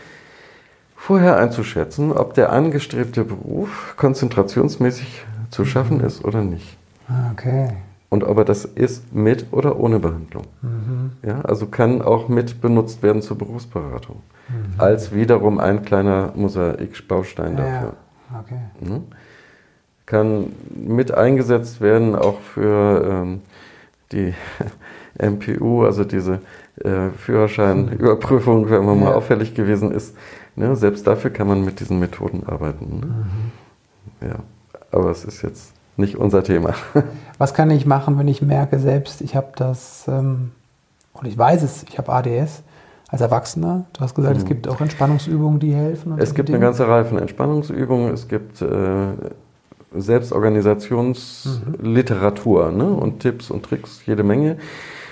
vorher einzuschätzen, ob der angestrebte Beruf konzentrationsmäßig zu schaffen ist oder nicht. Ah, okay. Und ob er das ist mit oder ohne Behandlung. Ja, also kann auch mit benutzt werden zur Berufsberatung. Als wiederum ein kleiner Mosaikbaustein Ja, dafür. okay. Ne? Kann mit eingesetzt werden auch für ähm, die MPU, also diese äh, Führerscheinüberprüfung, wenn man mal Ja. auffällig gewesen ist. Ne? Selbst dafür kann man mit diesen Methoden arbeiten. Ne? Ja, aber es ist jetzt nicht unser Thema. Was kann ich machen, wenn ich merke selbst, ich habe das, ähm, und ich weiß es, ich habe ADS als Erwachsener. Du hast gesagt, es gibt auch Entspannungsübungen, die helfen. Mhm. Es gibt eine ganze Reihe von Entspannungsübungen, es gibt äh, Selbstorganisationsliteratur ne? und Tipps und Tricks, jede Menge.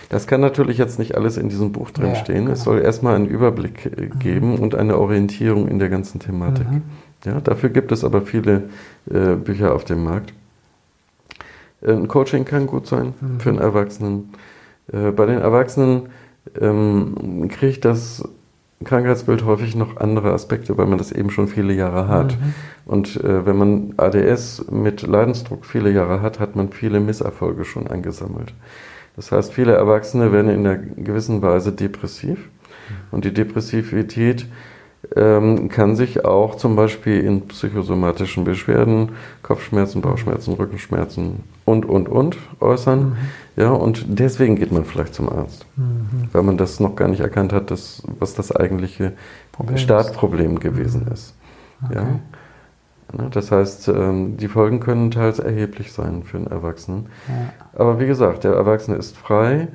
Das kann natürlich jetzt nicht alles in diesem Buch drin Ja, stehen. Es genau. soll erstmal einen Überblick äh, geben und eine Orientierung in der ganzen Thematik. Mhm. Ja, dafür gibt es aber viele äh, Bücher auf dem Markt. Äh, Ein Coaching kann gut sein Mhm. für einen Erwachsenen. Äh, bei den Erwachsenen ähm, kriegt das Krankheitsbild häufig noch andere Aspekte, weil man das eben schon viele Jahre hat. Mhm. Und äh, wenn man ADS mit Leidensdruck viele Jahre hat, hat man viele Misserfolge schon angesammelt. Das heißt, viele Erwachsene werden in einer gewissen Weise depressiv. Und die Depressivität ähm, kann sich auch zum Beispiel in psychosomatischen Beschwerden, Kopfschmerzen, Bauchschmerzen, Rückenschmerzen und, und, und äußern. Ja, und deswegen geht man vielleicht zum Arzt, Mhm. weil man das noch gar nicht erkannt hat, dass, was das eigentliche Problem ist. Startproblem gewesen ist. Ja. Okay. Ne, Das heißt, ähm, die Folgen können teils erheblich sein für einen Erwachsenen. Ja. Aber wie gesagt, der Erwachsene ist frei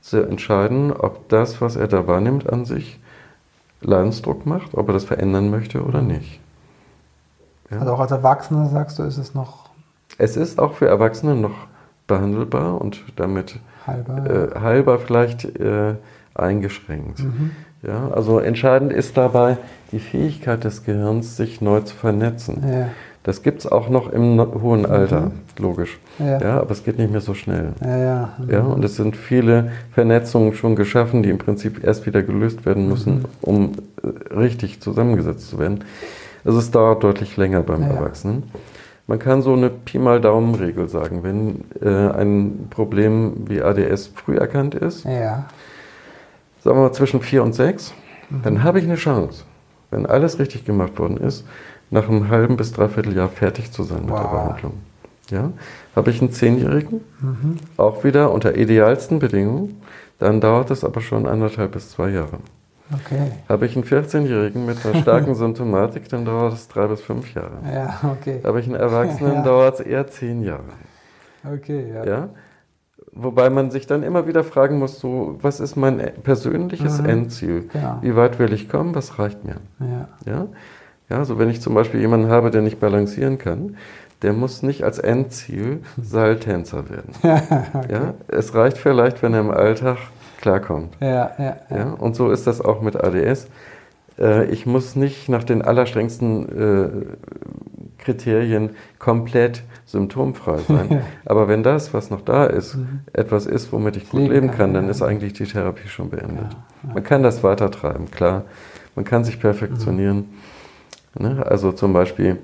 zu entscheiden, ob das, was er da wahrnimmt an sich, Leidensdruck macht, ob er das verändern möchte oder nicht. Ja. Also auch als Erwachsener sagst du, ist es noch Es ist auch für Erwachsene noch behandelbar und damit halber. äh, heilbar vielleicht äh, eingeschränkt. Mhm. Ja, also entscheidend ist dabei die Fähigkeit des Gehirns, sich neu zu vernetzen. Ja. Das gibt es auch noch im hohen Alter, logisch. Ja. Ja, aber es geht nicht mehr so schnell. Ja, ja. Ja, und es sind viele Vernetzungen schon geschaffen, die im Prinzip erst wieder gelöst werden müssen, um äh, richtig zusammengesetzt zu werden. Also es dauert deutlich länger beim Ja. Erwachsenen. Man kann so eine Pi mal Daumen-Regel sagen. Wenn äh, ein Problem wie ADS früh erkannt ist, Ja. sagen wir mal zwischen vier und sechs, Mhm. dann habe ich eine Chance, wenn alles richtig gemacht worden ist, nach einem halben bis dreiviertel Jahr fertig zu sein mit der Wow. Behandlung. Ja? Habe ich einen Zehnjährigen, Mhm. auch wieder unter idealsten Bedingungen, dann dauert es aber schon anderthalb bis zwei Jahre. Okay. Habe ich einen 14-Jährigen mit einer starken Symptomatik, dann dauert es drei bis fünf Jahre. Ja, okay. Habe ich einen Erwachsenen, Ja. dauert es eher zehn Jahre. Okay, ja. Ja? Wobei man sich dann immer wieder fragen muss, so, was ist mein persönliches Mhm. Endziel? Genau. Wie weit will ich kommen? Was reicht mir? Ja. Ja? Ja, also wenn ich zum Beispiel jemanden habe, der nicht balancieren kann, der muss nicht als Endziel Seiltänzer werden. okay. ja? Es reicht vielleicht, wenn er im Alltag klarkommt. Ja, ja, ja. ja? Und so ist das auch mit ADS. Äh, ich muss nicht nach den allerstrengsten äh, Kriterien komplett symptomfrei sein. Aber wenn das, was noch da ist, mhm. etwas ist, womit ich gut leben, leben kann, dann ist eigentlich die Therapie schon beendet. Man kann das weitertreiben, klar. Man kann sich perfektionieren. Mhm. Ne? Also zum Beispiel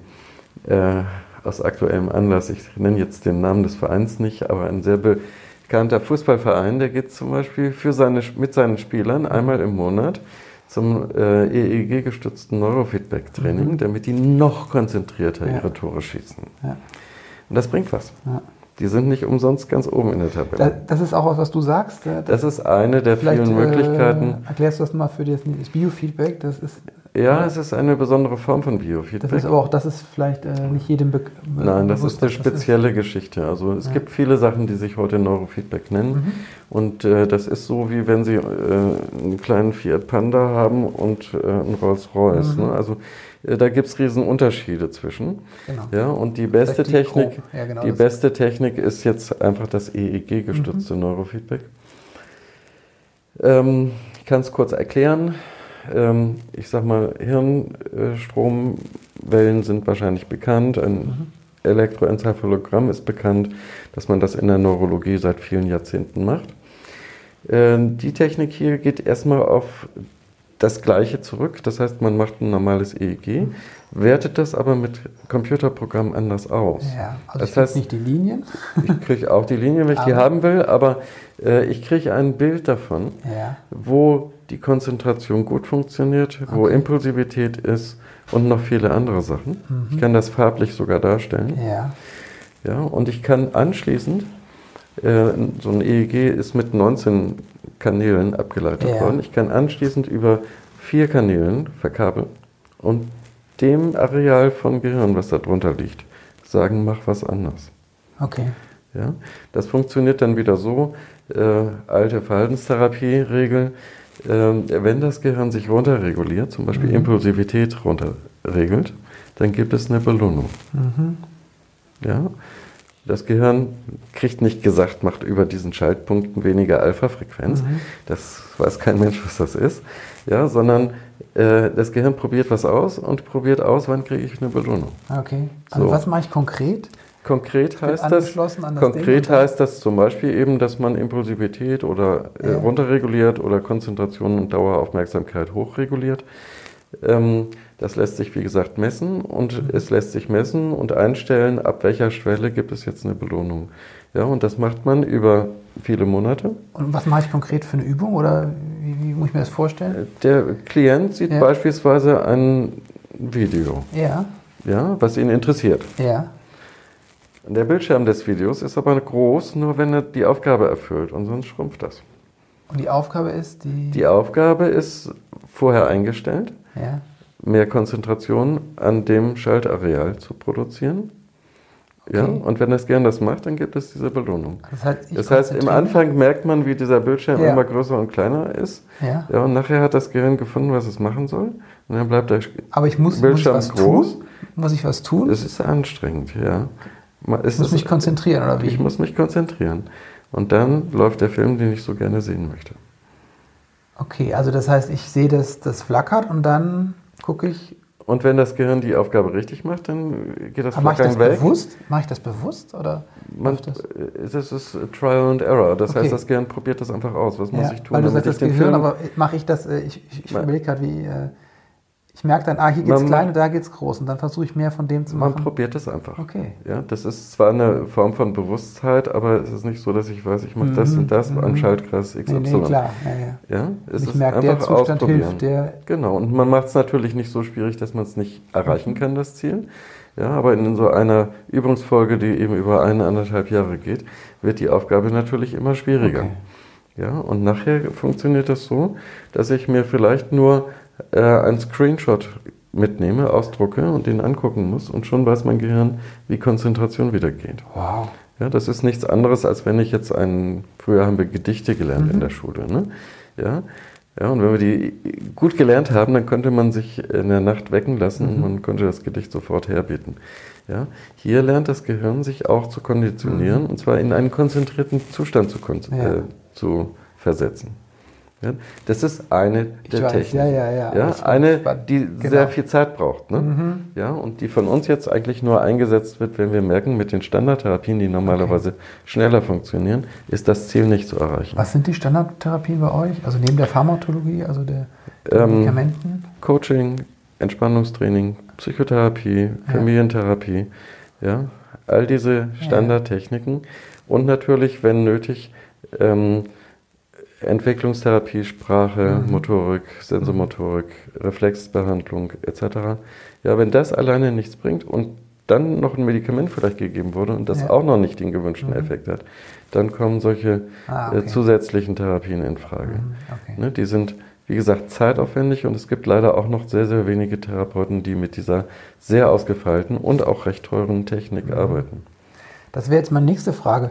äh, aus aktuellem Anlass, ich nenne jetzt den Namen des Vereins nicht, aber ein sehr bekannter Fußballverein, der geht zum Beispiel für seine, mit seinen Spielern einmal im Monat zum äh, EEG-gestützten Neurofeedback-Training, mhm. damit die noch konzentrierter ja. ihre Tore schießen. Ja. Und das bringt was. Ja. Die sind nicht umsonst ganz oben in der Tabelle. Das ist auch was, was du sagst. Das ist eine der vielen Möglichkeiten. Äh, erklärst du das mal für das Biofeedback? Das ist ja, es ist eine besondere Form von Biofeedback. Das ist aber auch, das ist vielleicht äh, nicht jedem Be Nein, das ist eine spezielle ist. Geschichte. Also es ja. gibt viele Sachen, die sich heute Neurofeedback nennen. Mhm. Und äh, das ist so, wie wenn Sie äh, einen kleinen Fiat Panda haben und äh, einen Rolls-Royce. Mhm. Ne? Also äh, da gibt es riesen Unterschiede zwischen. Genau. Ja, und die beste die Technik, ja, genau die beste Technik ist jetzt einfach das EEG-gestützte mhm. Neurofeedback. Ähm, ich kann es kurz erklären. Ähm, ich sag mal, Hirnstromwellen sind wahrscheinlich bekannt. Ein mhm. Elektroenzephalogramm ist bekannt, dass man das in der Neurologie seit vielen Jahrzehnten macht. Ähm, die Technik hier geht erstmal auf das Gleiche zurück. Das heißt, man macht ein normales EEG, mhm. wertet das aber mit Computerprogrammen anders aus. Ja, also das ich heißt nicht die Linien. Ich kriege auch die Linien, wenn ich die haben will, aber äh, ich kriege ein Bild davon, ja. wo die Konzentration gut funktioniert, okay. wo Impulsivität ist und noch viele andere Sachen. Mhm. Ich kann das farblich sogar darstellen. Ja. Ja, und ich kann anschließend, äh, so ein EEG ist mit 19 Kanälen abgeleitet ja. worden, ich kann anschließend über vier Kanälen verkabeln und dem Areal von Gehirn, was da drunter liegt, sagen, mach was anders. Okay. Ja, das funktioniert dann wieder so, äh, alte Verhaltenstherapie-Regel, wenn das Gehirn sich runterreguliert, zum Beispiel mhm. Impulsivität runterregelt, dann gibt es eine Belohnung. Mhm. Ja? Das Gehirn kriegt nicht gesagt, macht über diesen Schaltpunkten weniger Alpha-Frequenz. Mhm. Das weiß kein Mensch, was das ist. Ja, sondern äh, das Gehirn probiert was aus und probiert aus, wann kriege ich eine Belohnung. Okay. Also so. was mache ich konkret? Konkret heißt das, konkret heißt das zum Beispiel eben, dass man Impulsivität oder äh, ja. runterreguliert oder Konzentration und Daueraufmerksamkeit hochreguliert. Ähm, das lässt sich, wie gesagt, messen und mhm. es lässt sich messen und einstellen, ab welcher Schwelle gibt es jetzt eine Belohnung. Ja, und das macht man über viele Monate. Und was mache ich konkret für eine Übung oder wie, wie muss ich mir das vorstellen? Der Klient sieht ja. beispielsweise ein Video, ja. Ja, was ihn interessiert. Ja. Der Bildschirm des Videos ist aber groß, nur wenn er die Aufgabe erfüllt und sonst schrumpft das. Und die Aufgabe ist die? Die Aufgabe ist vorher eingestellt, ja. mehr Konzentration an dem Schaltareal zu produzieren. Okay. Ja, und wenn das gern das macht, dann gibt es diese Belohnung. Das heißt, das heißt im Anfang merkt man, wie dieser Bildschirm ja. immer größer und kleiner ist. Ja. ja. Und nachher hat das Gehirn gefunden, was es machen soll. Und dann bleibt der Aber ich muss, Bildschirm muss ich was groß. Tun? Muss ich was tun? Es ist anstrengend, ja. Ich muss mich konzentrieren, oder wie? Ich muss mich konzentrieren. Und dann läuft der Film, den ich so gerne sehen möchte. Okay, also das heißt, ich sehe, dass das flackert und dann gucke ich. Und wenn das Gehirn die Aufgabe richtig macht, dann geht das Aber Flackern weg. Bewusst? Mache ich das bewusst? Oder Man, das? das ist Trial and Error. Das okay. heißt, das Gehirn probiert das einfach aus. Was ja, muss ich tun? Weil du sagst, das Gehirn, Film aber mache ich das, äh, ich, ich, ich überlege gerade, wie äh, ich merke dann, ah, hier geht es klein und da geht es groß. Und dann versuche ich mehr von dem zu machen. Man probiert es einfach. Okay. Ja, das ist zwar eine Form von Bewusstheit, aber es ist nicht so, dass ich weiß, ich mache mhm. das und das mhm. am Schaltkreis XY. Nee, nee, klar. Ja, ja. ja es ich ist merke, einfach der Zustand hilft. Der genau. Und man macht es natürlich nicht so schwierig, dass man es nicht erreichen kann, das Ziel. Ja, aber in so einer Übungsfolge, die eben über eine, anderthalb Jahre geht, wird die Aufgabe natürlich immer schwieriger. Okay. Ja, und nachher funktioniert das so, dass ich mir vielleicht nur äh, einen Screenshot mitnehme, ausdrucke und den angucken muss und schon weiß mein Gehirn, wie Konzentration wieder geht. Wow. Ja, das ist nichts anderes, als wenn ich jetzt einen, früher haben wir Gedichte gelernt mhm. in der Schule, ne? Ja, Ja, und wenn wir die gut gelernt haben, dann könnte man sich in der Nacht wecken lassen und man könnte das Gedicht sofort herbieten. Ja, hier lernt das Gehirn sich auch zu konditionieren und zwar in einen konzentrierten Zustand zu, kon Ja. äh, zu versetzen. Ja, das ist eine Ich der weiß, Techniken. ja, ja, ja. Ja, eine, die genau. Mhm. sehr viel Zeit braucht. Ne? Ja, und die von uns jetzt eigentlich nur eingesetzt wird, wenn wir merken, mit den Standardtherapien, die normalerweise schneller funktionieren, ist das Ziel nicht zu erreichen. Was sind die Standardtherapien bei euch? Also neben der Pharmakologie, also der, Ähm, Medikamenten? Coaching, Entspannungstraining, Psychotherapie, Familientherapie, ja, all diese Standardtechniken und natürlich, wenn nötig, ähm, Entwicklungstherapie, Sprache, Motorik, Sensomotorik, Reflexbehandlung etc. Ja, wenn das alleine nichts bringt und dann noch ein Medikament vielleicht gegeben wurde und das Ja. auch noch nicht den gewünschten Effekt hat, dann kommen solche Ah, äh, okay. zusätzlichen Therapien in Frage. Okay. Ne, die sind, wie gesagt, zeitaufwendig und es gibt leider auch noch sehr, sehr wenige Therapeuten, die mit dieser sehr ausgefeilten und auch recht teuren Technik arbeiten. Das wäre jetzt meine nächste Frage.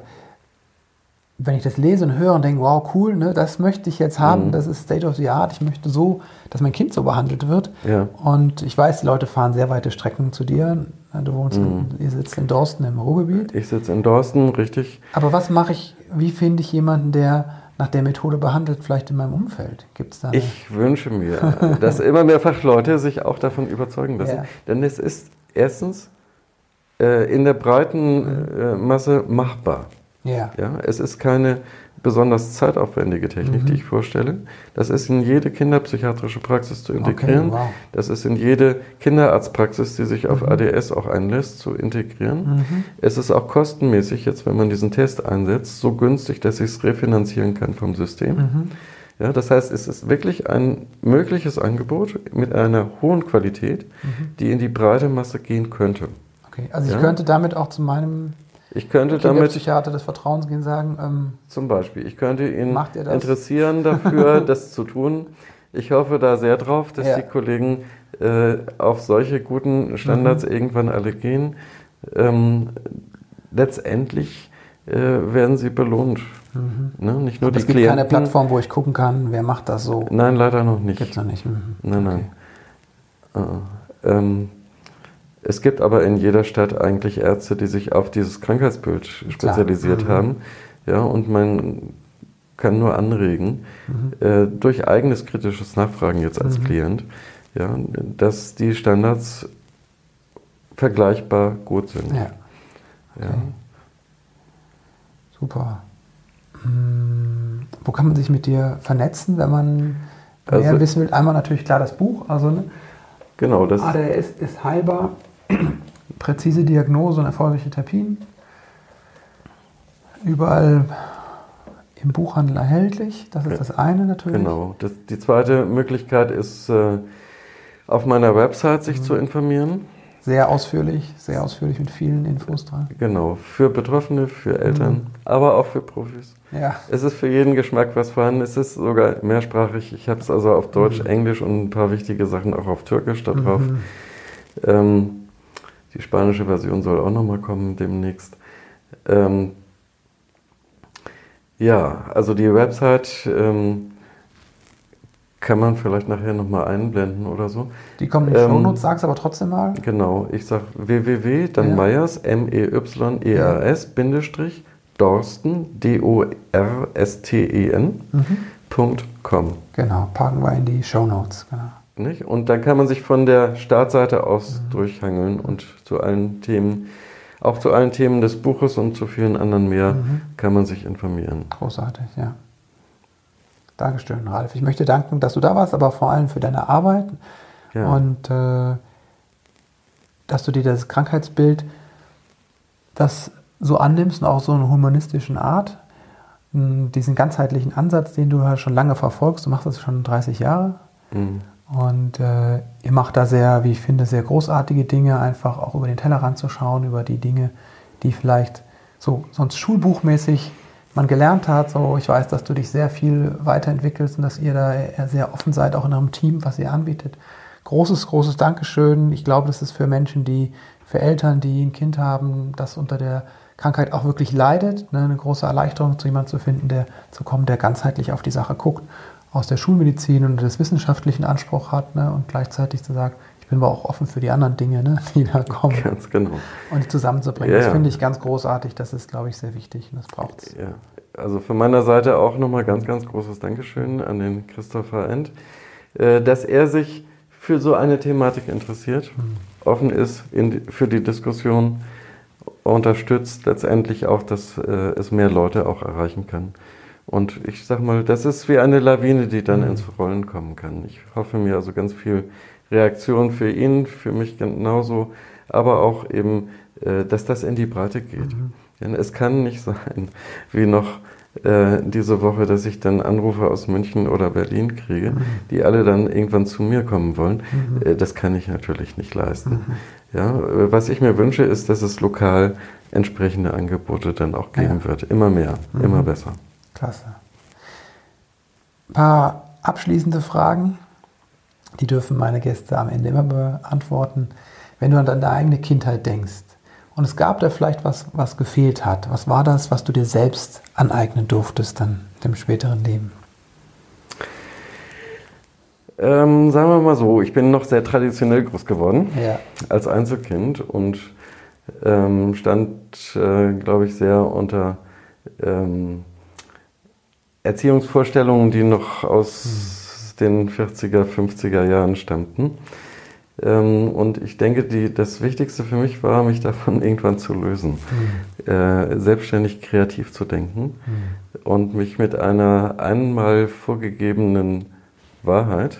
Wenn ich das lese und höre und denke, wow, cool, ne, das möchte ich jetzt haben, das ist State of the Art, ich möchte so, dass mein Kind so behandelt wird. Ja. Und ich weiß, die Leute fahren sehr weite Strecken zu dir. Du wohnst, in, ihr sitzt in Dorsten im Ruhrgebiet. Ich sitze in Dorsten, richtig. Aber was mache ich, wie finde ich jemanden, der nach der Methode behandelt, vielleicht in meinem Umfeld? Gibt es da eine- Ich wünsche mir, dass immer mehr Fachleute sich auch davon überzeugen lassen. Ja. Denn es ist erstens äh, in der breiten äh, Masse machbar. Ja. Ja, es ist keine besonders zeitaufwendige Technik, Mhm. die ich vorstelle. Das ist in jede kinderpsychiatrische Praxis zu integrieren. wow. Mhm. Das ist in jede Kinderarztpraxis, die sich auf ADS auch einlässt, zu integrieren. Es ist auch kostenmäßig, jetzt wenn man diesen Test einsetzt, so günstig, dass ich es refinanzieren kann vom System. Mhm. Ja, das heißt, es ist wirklich ein mögliches Angebot mit einer hohen Qualität, Mhm. die in die breite Masse gehen könnte. Okay. Also ich Ja. könnte damit auch zu meinem Ich könnte damit Psychiater des Vertrauens gehen sagen, ähm, Zum Beispiel. Ich könnte ihn interessieren dafür, das zu tun. Ich hoffe da sehr drauf, dass Ja. die Kollegen äh, auf solche guten Standards Mhm. irgendwann alle gehen. Ähm, letztendlich äh, werden sie belohnt. Ne? Nicht nur Mhm. es die gibt Klienten. keine Plattform, wo ich gucken kann, wer macht das so. Nein, leider noch nicht. Gibt es noch nicht. Mhm. Nein, nein. Äh, ähm, es gibt aber in jeder Stadt eigentlich Ärzte, die sich auf dieses Krankheitsbild spezialisiert Mhm. haben. Ja, und man kann nur anregen, Mhm. äh, durch eigenes kritisches Nachfragen jetzt als Klient, ja, dass die Standards vergleichbar gut sind. Ja, Ja. super. Hm, wo kann man sich mit dir vernetzen, wenn man mehr Also- wissen will? Einmal natürlich klar das Buch, also ne? Genau, das ADHS ist heilbar, präzise Diagnose und erfolgreiche Therapien. Überall im Buchhandel erhältlich. Das ist das eine natürlich. Genau. Das, die zweite Möglichkeit ist, äh, auf meiner Website sich Mhm. zu informieren. Sehr ausführlich, sehr ausführlich mit vielen Infos dran. Genau, für Betroffene, für Eltern, aber auch für Profis. Ja, Es ist für jeden Geschmack was vorhanden. Es ist sogar mehrsprachig. Ich habe es also auf Deutsch, Englisch und ein paar wichtige Sachen auch auf Türkisch da drauf. Ähm, die spanische Version soll auch nochmal kommen demnächst. Ähm, ja, also die Website ähm, kann man vielleicht nachher nochmal einblenden oder so. die kommen in die Ähm, Shownotes, sag's aber trotzdem mal. Genau, ich sag www, dann Ja. Meyers, M-E-Y-E-R-S, Bindestrich, Dorsten, D-O-R-S-T-E-N, Mhm. Com. Genau, packen wir in die Shownotes. Genau. Nicht? Und dann kann man sich von der Startseite aus Mhm. durchhangeln und zu allen Themen, auch zu allen Themen des Buches und zu vielen anderen mehr, Mhm. kann man sich informieren. Großartig, ja. Dankeschön, Ralf. Ich möchte danken, dass du da warst, aber vor allem für deine Arbeit Ja. und äh, dass du dir das Krankheitsbild, das so annimmst und auch so eine humanistischen Art, diesen ganzheitlichen Ansatz, den du ja schon lange verfolgst, du machst das schon 30 Jahre Mhm. Und äh, ihr macht da sehr, wie ich finde, sehr großartige Dinge, einfach auch über den Tellerrand zu schauen, über die Dinge, die vielleicht so sonst schulbuchmäßig man gelernt hat. So, ich weiß, dass du dich sehr viel weiterentwickelst und dass ihr da sehr offen seid, auch in eurem Team, was ihr anbietet. Großes, großes Dankeschön. Ich glaube, das ist für Menschen, die, für Eltern, die ein Kind haben, das unter der Krankheit auch wirklich leidet, ne, eine große Erleichterung, zu jemandem zu finden, der zu kommen, der ganzheitlich auf die Sache guckt. Aus der Schulmedizin und des wissenschaftlichen Anspruch hat ne? und gleichzeitig zu sagen, ich bin aber auch offen für die anderen Dinge, ne? die da kommen. Ganz genau. Und die zusammenzubringen. Ja, das finde ich ganz großartig. Das ist, glaube ich, sehr wichtig und das braucht es. Ja. Also von meiner Seite auch nochmal ganz, ganz großes Dankeschön an den Christopher End, äh, dass er sich für so eine Thematik interessiert, mhm. offen ist in, für die Diskussion, unterstützt letztendlich auch, dass äh, es mehr Leute auch erreichen kann. Und ich sag mal, das ist wie eine Lawine, die dann mhm. ins Rollen kommen kann. Ich hoffe mir also ganz viel Reaktion für ihn, für mich genauso, aber auch eben, äh, dass das in die Breite geht. Mhm. Denn es kann nicht sein, wie noch äh, diese Woche, dass ich dann Anrufe aus München oder Berlin kriege, mhm. die alle dann irgendwann zu mir kommen wollen. Mhm. Äh, das kann ich natürlich nicht leisten. Mhm. Ja, was ich mir wünsche, ist, dass es lokal entsprechende Angebote dann auch geben ja. wird. Immer mehr, mhm. immer besser. Klasse. Ein paar abschließende Fragen, die dürfen meine Gäste am Ende immer beantworten. Wenn du an deine eigene Kindheit denkst, und es gab da vielleicht was, was gefehlt hat. Was war das, was du dir selbst aneignen durftest dann im späteren Leben? Ähm, sagen wir mal so, ich bin noch sehr traditionell groß geworden ja. als Einzelkind und ähm, stand, äh, glaube ich, sehr unter ähm, Erziehungsvorstellungen, die noch aus den 40er, 50er Jahren stammten. Ähm, und ich denke, die, das Wichtigste für mich war, mich davon irgendwann zu lösen, mhm. selbstständig kreativ zu denken mhm. und mich mit einer einmal vorgegebenen Wahrheit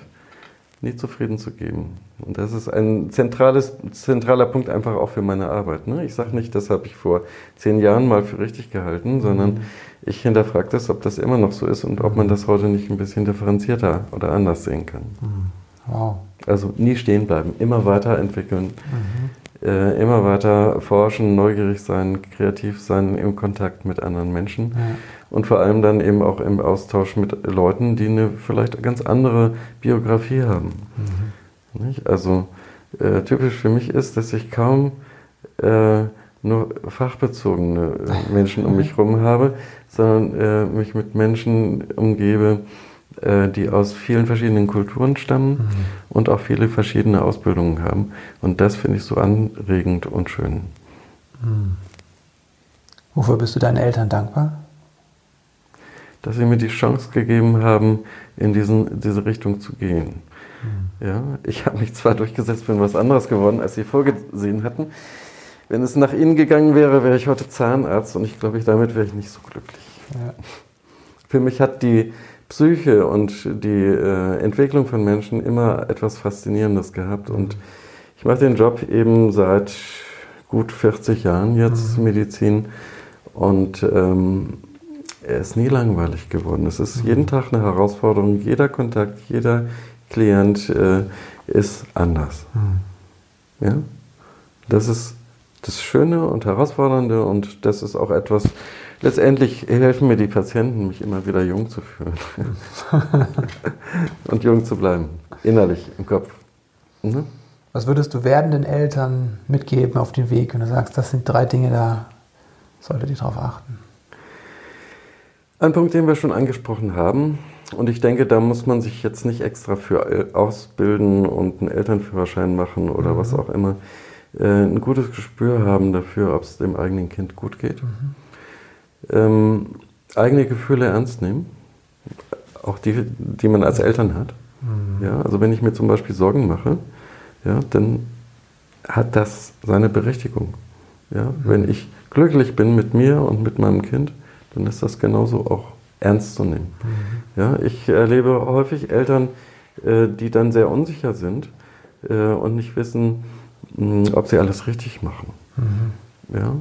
nie zufrieden zu geben. Und das ist ein zentrales, zentraler Punkt einfach auch für meine Arbeit. Ne? Ich sage nicht, das habe ich vor zehn Jahren mal für richtig gehalten, sondern mhm. ich hinterfrage das, ob das immer noch so ist und ob man das heute nicht ein bisschen differenzierter oder anders sehen kann. Mhm. Wow. Also nie stehen bleiben, immer weiterentwickeln, mhm. äh, immer weiter forschen, neugierig sein, kreativ sein, im Kontakt mit anderen Menschen ja. und vor allem dann eben auch im Austausch mit Leuten, die eine vielleicht ganz andere Biografie haben. Mhm. Also äh, typisch für mich ist, dass ich kaum äh, nur fachbezogene äh, Menschen um mich herum habe, sondern äh, mich mit Menschen umgebe, äh, die aus vielen verschiedenen Kulturen stammen mhm. und auch viele verschiedene Ausbildungen haben. Und das finde ich so anregend und schön. Mhm. Wofür bist du deinen Eltern dankbar? Dass sie mir die Chance gegeben haben, in diesen, diese Richtung zu gehen. Mhm. Ja, ich habe mich zwar durchgesetzt, bin was anderes geworden, als sie vorgesehen hatten. Wenn es nach ihnen gegangen wäre, wäre ich heute Zahnarzt und ich glaube, ich, damit wäre ich nicht so glücklich. Ja. Für mich hat die Psyche und die äh, Entwicklung von Menschen immer etwas Faszinierendes gehabt. Und ich mache den Job eben seit gut 40 Jahren jetzt, mhm. Medizin. Und ähm, er ist nie langweilig geworden. Es ist mhm. jeden Tag eine Herausforderung. Jeder Kontakt, jeder Klient äh, ist anders. Mhm. Ja? Das ist das Schöne und Herausfordernde und das ist auch etwas, letztendlich helfen mir die Patienten, mich immer wieder jung zu fühlen und jung zu bleiben, innerlich im Kopf. Mhm. Was würdest du werdenden Eltern mitgeben auf den Weg, wenn du sagst, das sind drei Dinge, da solltet ihr drauf achten? Ein Punkt, den wir schon angesprochen haben, und ich denke, da muss man sich jetzt nicht extra für ausbilden und einen Elternführerschein machen oder mhm. was auch immer. Äh, ein gutes Gespür haben dafür, ob es dem eigenen Kind gut geht. Mhm. Ähm, eigene Gefühle ernst nehmen, auch die, die man als Eltern hat. Mhm. Ja, also wenn ich mir zum Beispiel Sorgen mache, ja, dann hat das seine Berechtigung. Ja, mhm. Wenn ich glücklich bin mit mir und mit meinem Kind, dann ist das genauso auch ernst zu nehmen. Mhm. Ja, ich erlebe häufig Eltern, äh, die dann sehr unsicher sind äh, und nicht wissen, ob sie alles richtig machen. Mhm. Ja?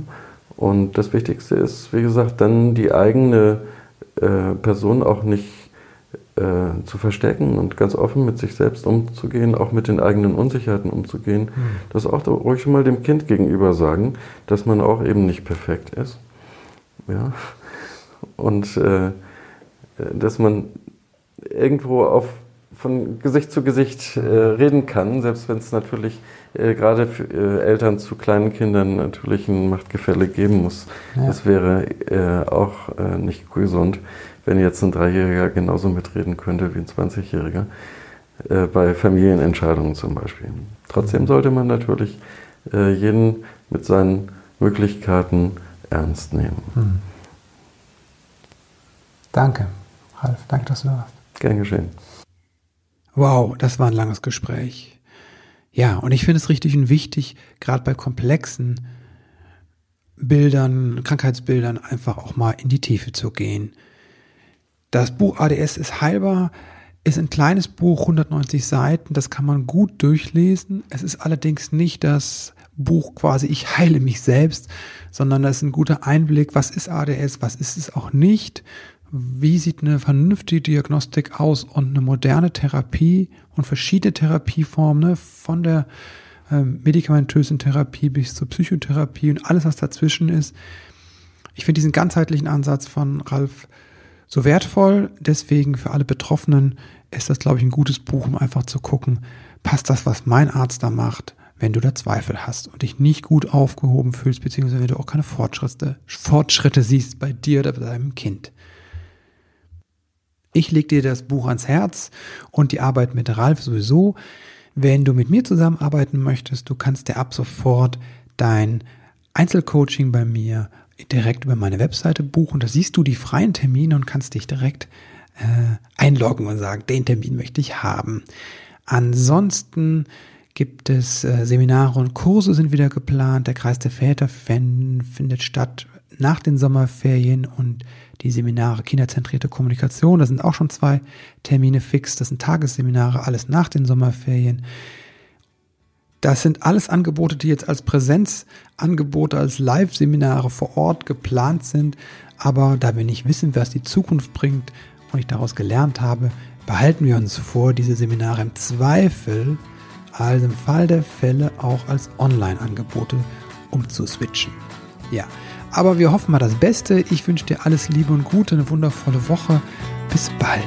Und das Wichtigste ist, wie gesagt, dann die eigene äh, Person auch nicht äh, zu verstecken und ganz offen mit sich selbst umzugehen, auch mit den eigenen Unsicherheiten umzugehen. Mhm. Das auch ruhig schon mal dem Kind gegenüber sagen, dass man auch eben nicht perfekt ist. Ja? Und äh, dass man irgendwo auf von Gesicht zu Gesicht äh, reden kann, selbst wenn es natürlich äh, gerade für äh, Eltern zu kleinen Kindern natürlich ein Machtgefälle geben muss. Ja. Das wäre äh, auch äh, nicht gesund, wenn jetzt ein Dreijähriger genauso mitreden könnte wie ein 20-Jähriger, äh, bei Familienentscheidungen zum Beispiel. Trotzdem mhm. sollte man natürlich jeden mit seinen Möglichkeiten ernst nehmen. Mhm. Danke, Ralf. Danke, dass du da warst. Gern geschehen. Wow, das war ein langes Gespräch. Ja, und ich finde es richtig und wichtig, gerade bei komplexen Bildern, Krankheitsbildern, einfach auch mal in die Tiefe zu gehen. Das Buch ADS ist heilbar, ist ein kleines Buch, 190 Seiten, das kann man gut durchlesen. Es ist allerdings nicht das Buch quasi Ich heile mich selbst, sondern das ist ein guter Einblick, was ist ADS, was ist es auch nicht, wie sieht eine vernünftige Diagnostik aus und eine moderne Therapie und verschiedene Therapieformen, ne, von der ähm, medikamentösen Therapie bis zur Psychotherapie und alles, was dazwischen ist. Ich finde diesen ganzheitlichen Ansatz von Ralf so wertvoll. Deswegen für alle Betroffenen ist das, glaube ich, ein gutes Buch, um einfach zu gucken, passt das, was mein Arzt da macht, wenn du da Zweifel hast und dich nicht gut aufgehoben fühlst, beziehungsweise wenn du auch keine Fortschritte, Fortschritte siehst bei dir oder bei deinem Kind. Ich lege dir das Buch ans Herz und die Arbeit mit Ralf sowieso. Wenn du mit mir zusammenarbeiten möchtest, du kannst dir ab sofort dein Einzelcoaching bei mir direkt über meine Webseite buchen. Da siehst du die freien Termine und kannst dich direkt äh, einloggen und sagen, den Termin möchte ich haben. Ansonsten gibt es äh, Seminare und Kurse sind wieder geplant. Der Kreis der Väter findet statt nach den Sommerferien und die Seminare Kinderzentrierte Kommunikation, da sind auch schon zwei Termine fix, das sind Tagesseminare, alles nach den Sommerferien. Das sind alles Angebote, die jetzt als Präsenzangebote, als Live-Seminare vor Ort geplant sind. Aber da wir nicht wissen, was die Zukunft bringt und ich daraus gelernt habe, behalten wir uns vor, diese Seminare im Zweifel, also im Fall der Fälle, auch als Online-Angebote umzuswitchen. Ja, aber wir hoffen mal das Beste. Ich wünsche dir alles Liebe und Gute, eine wundervolle Woche. Bis bald.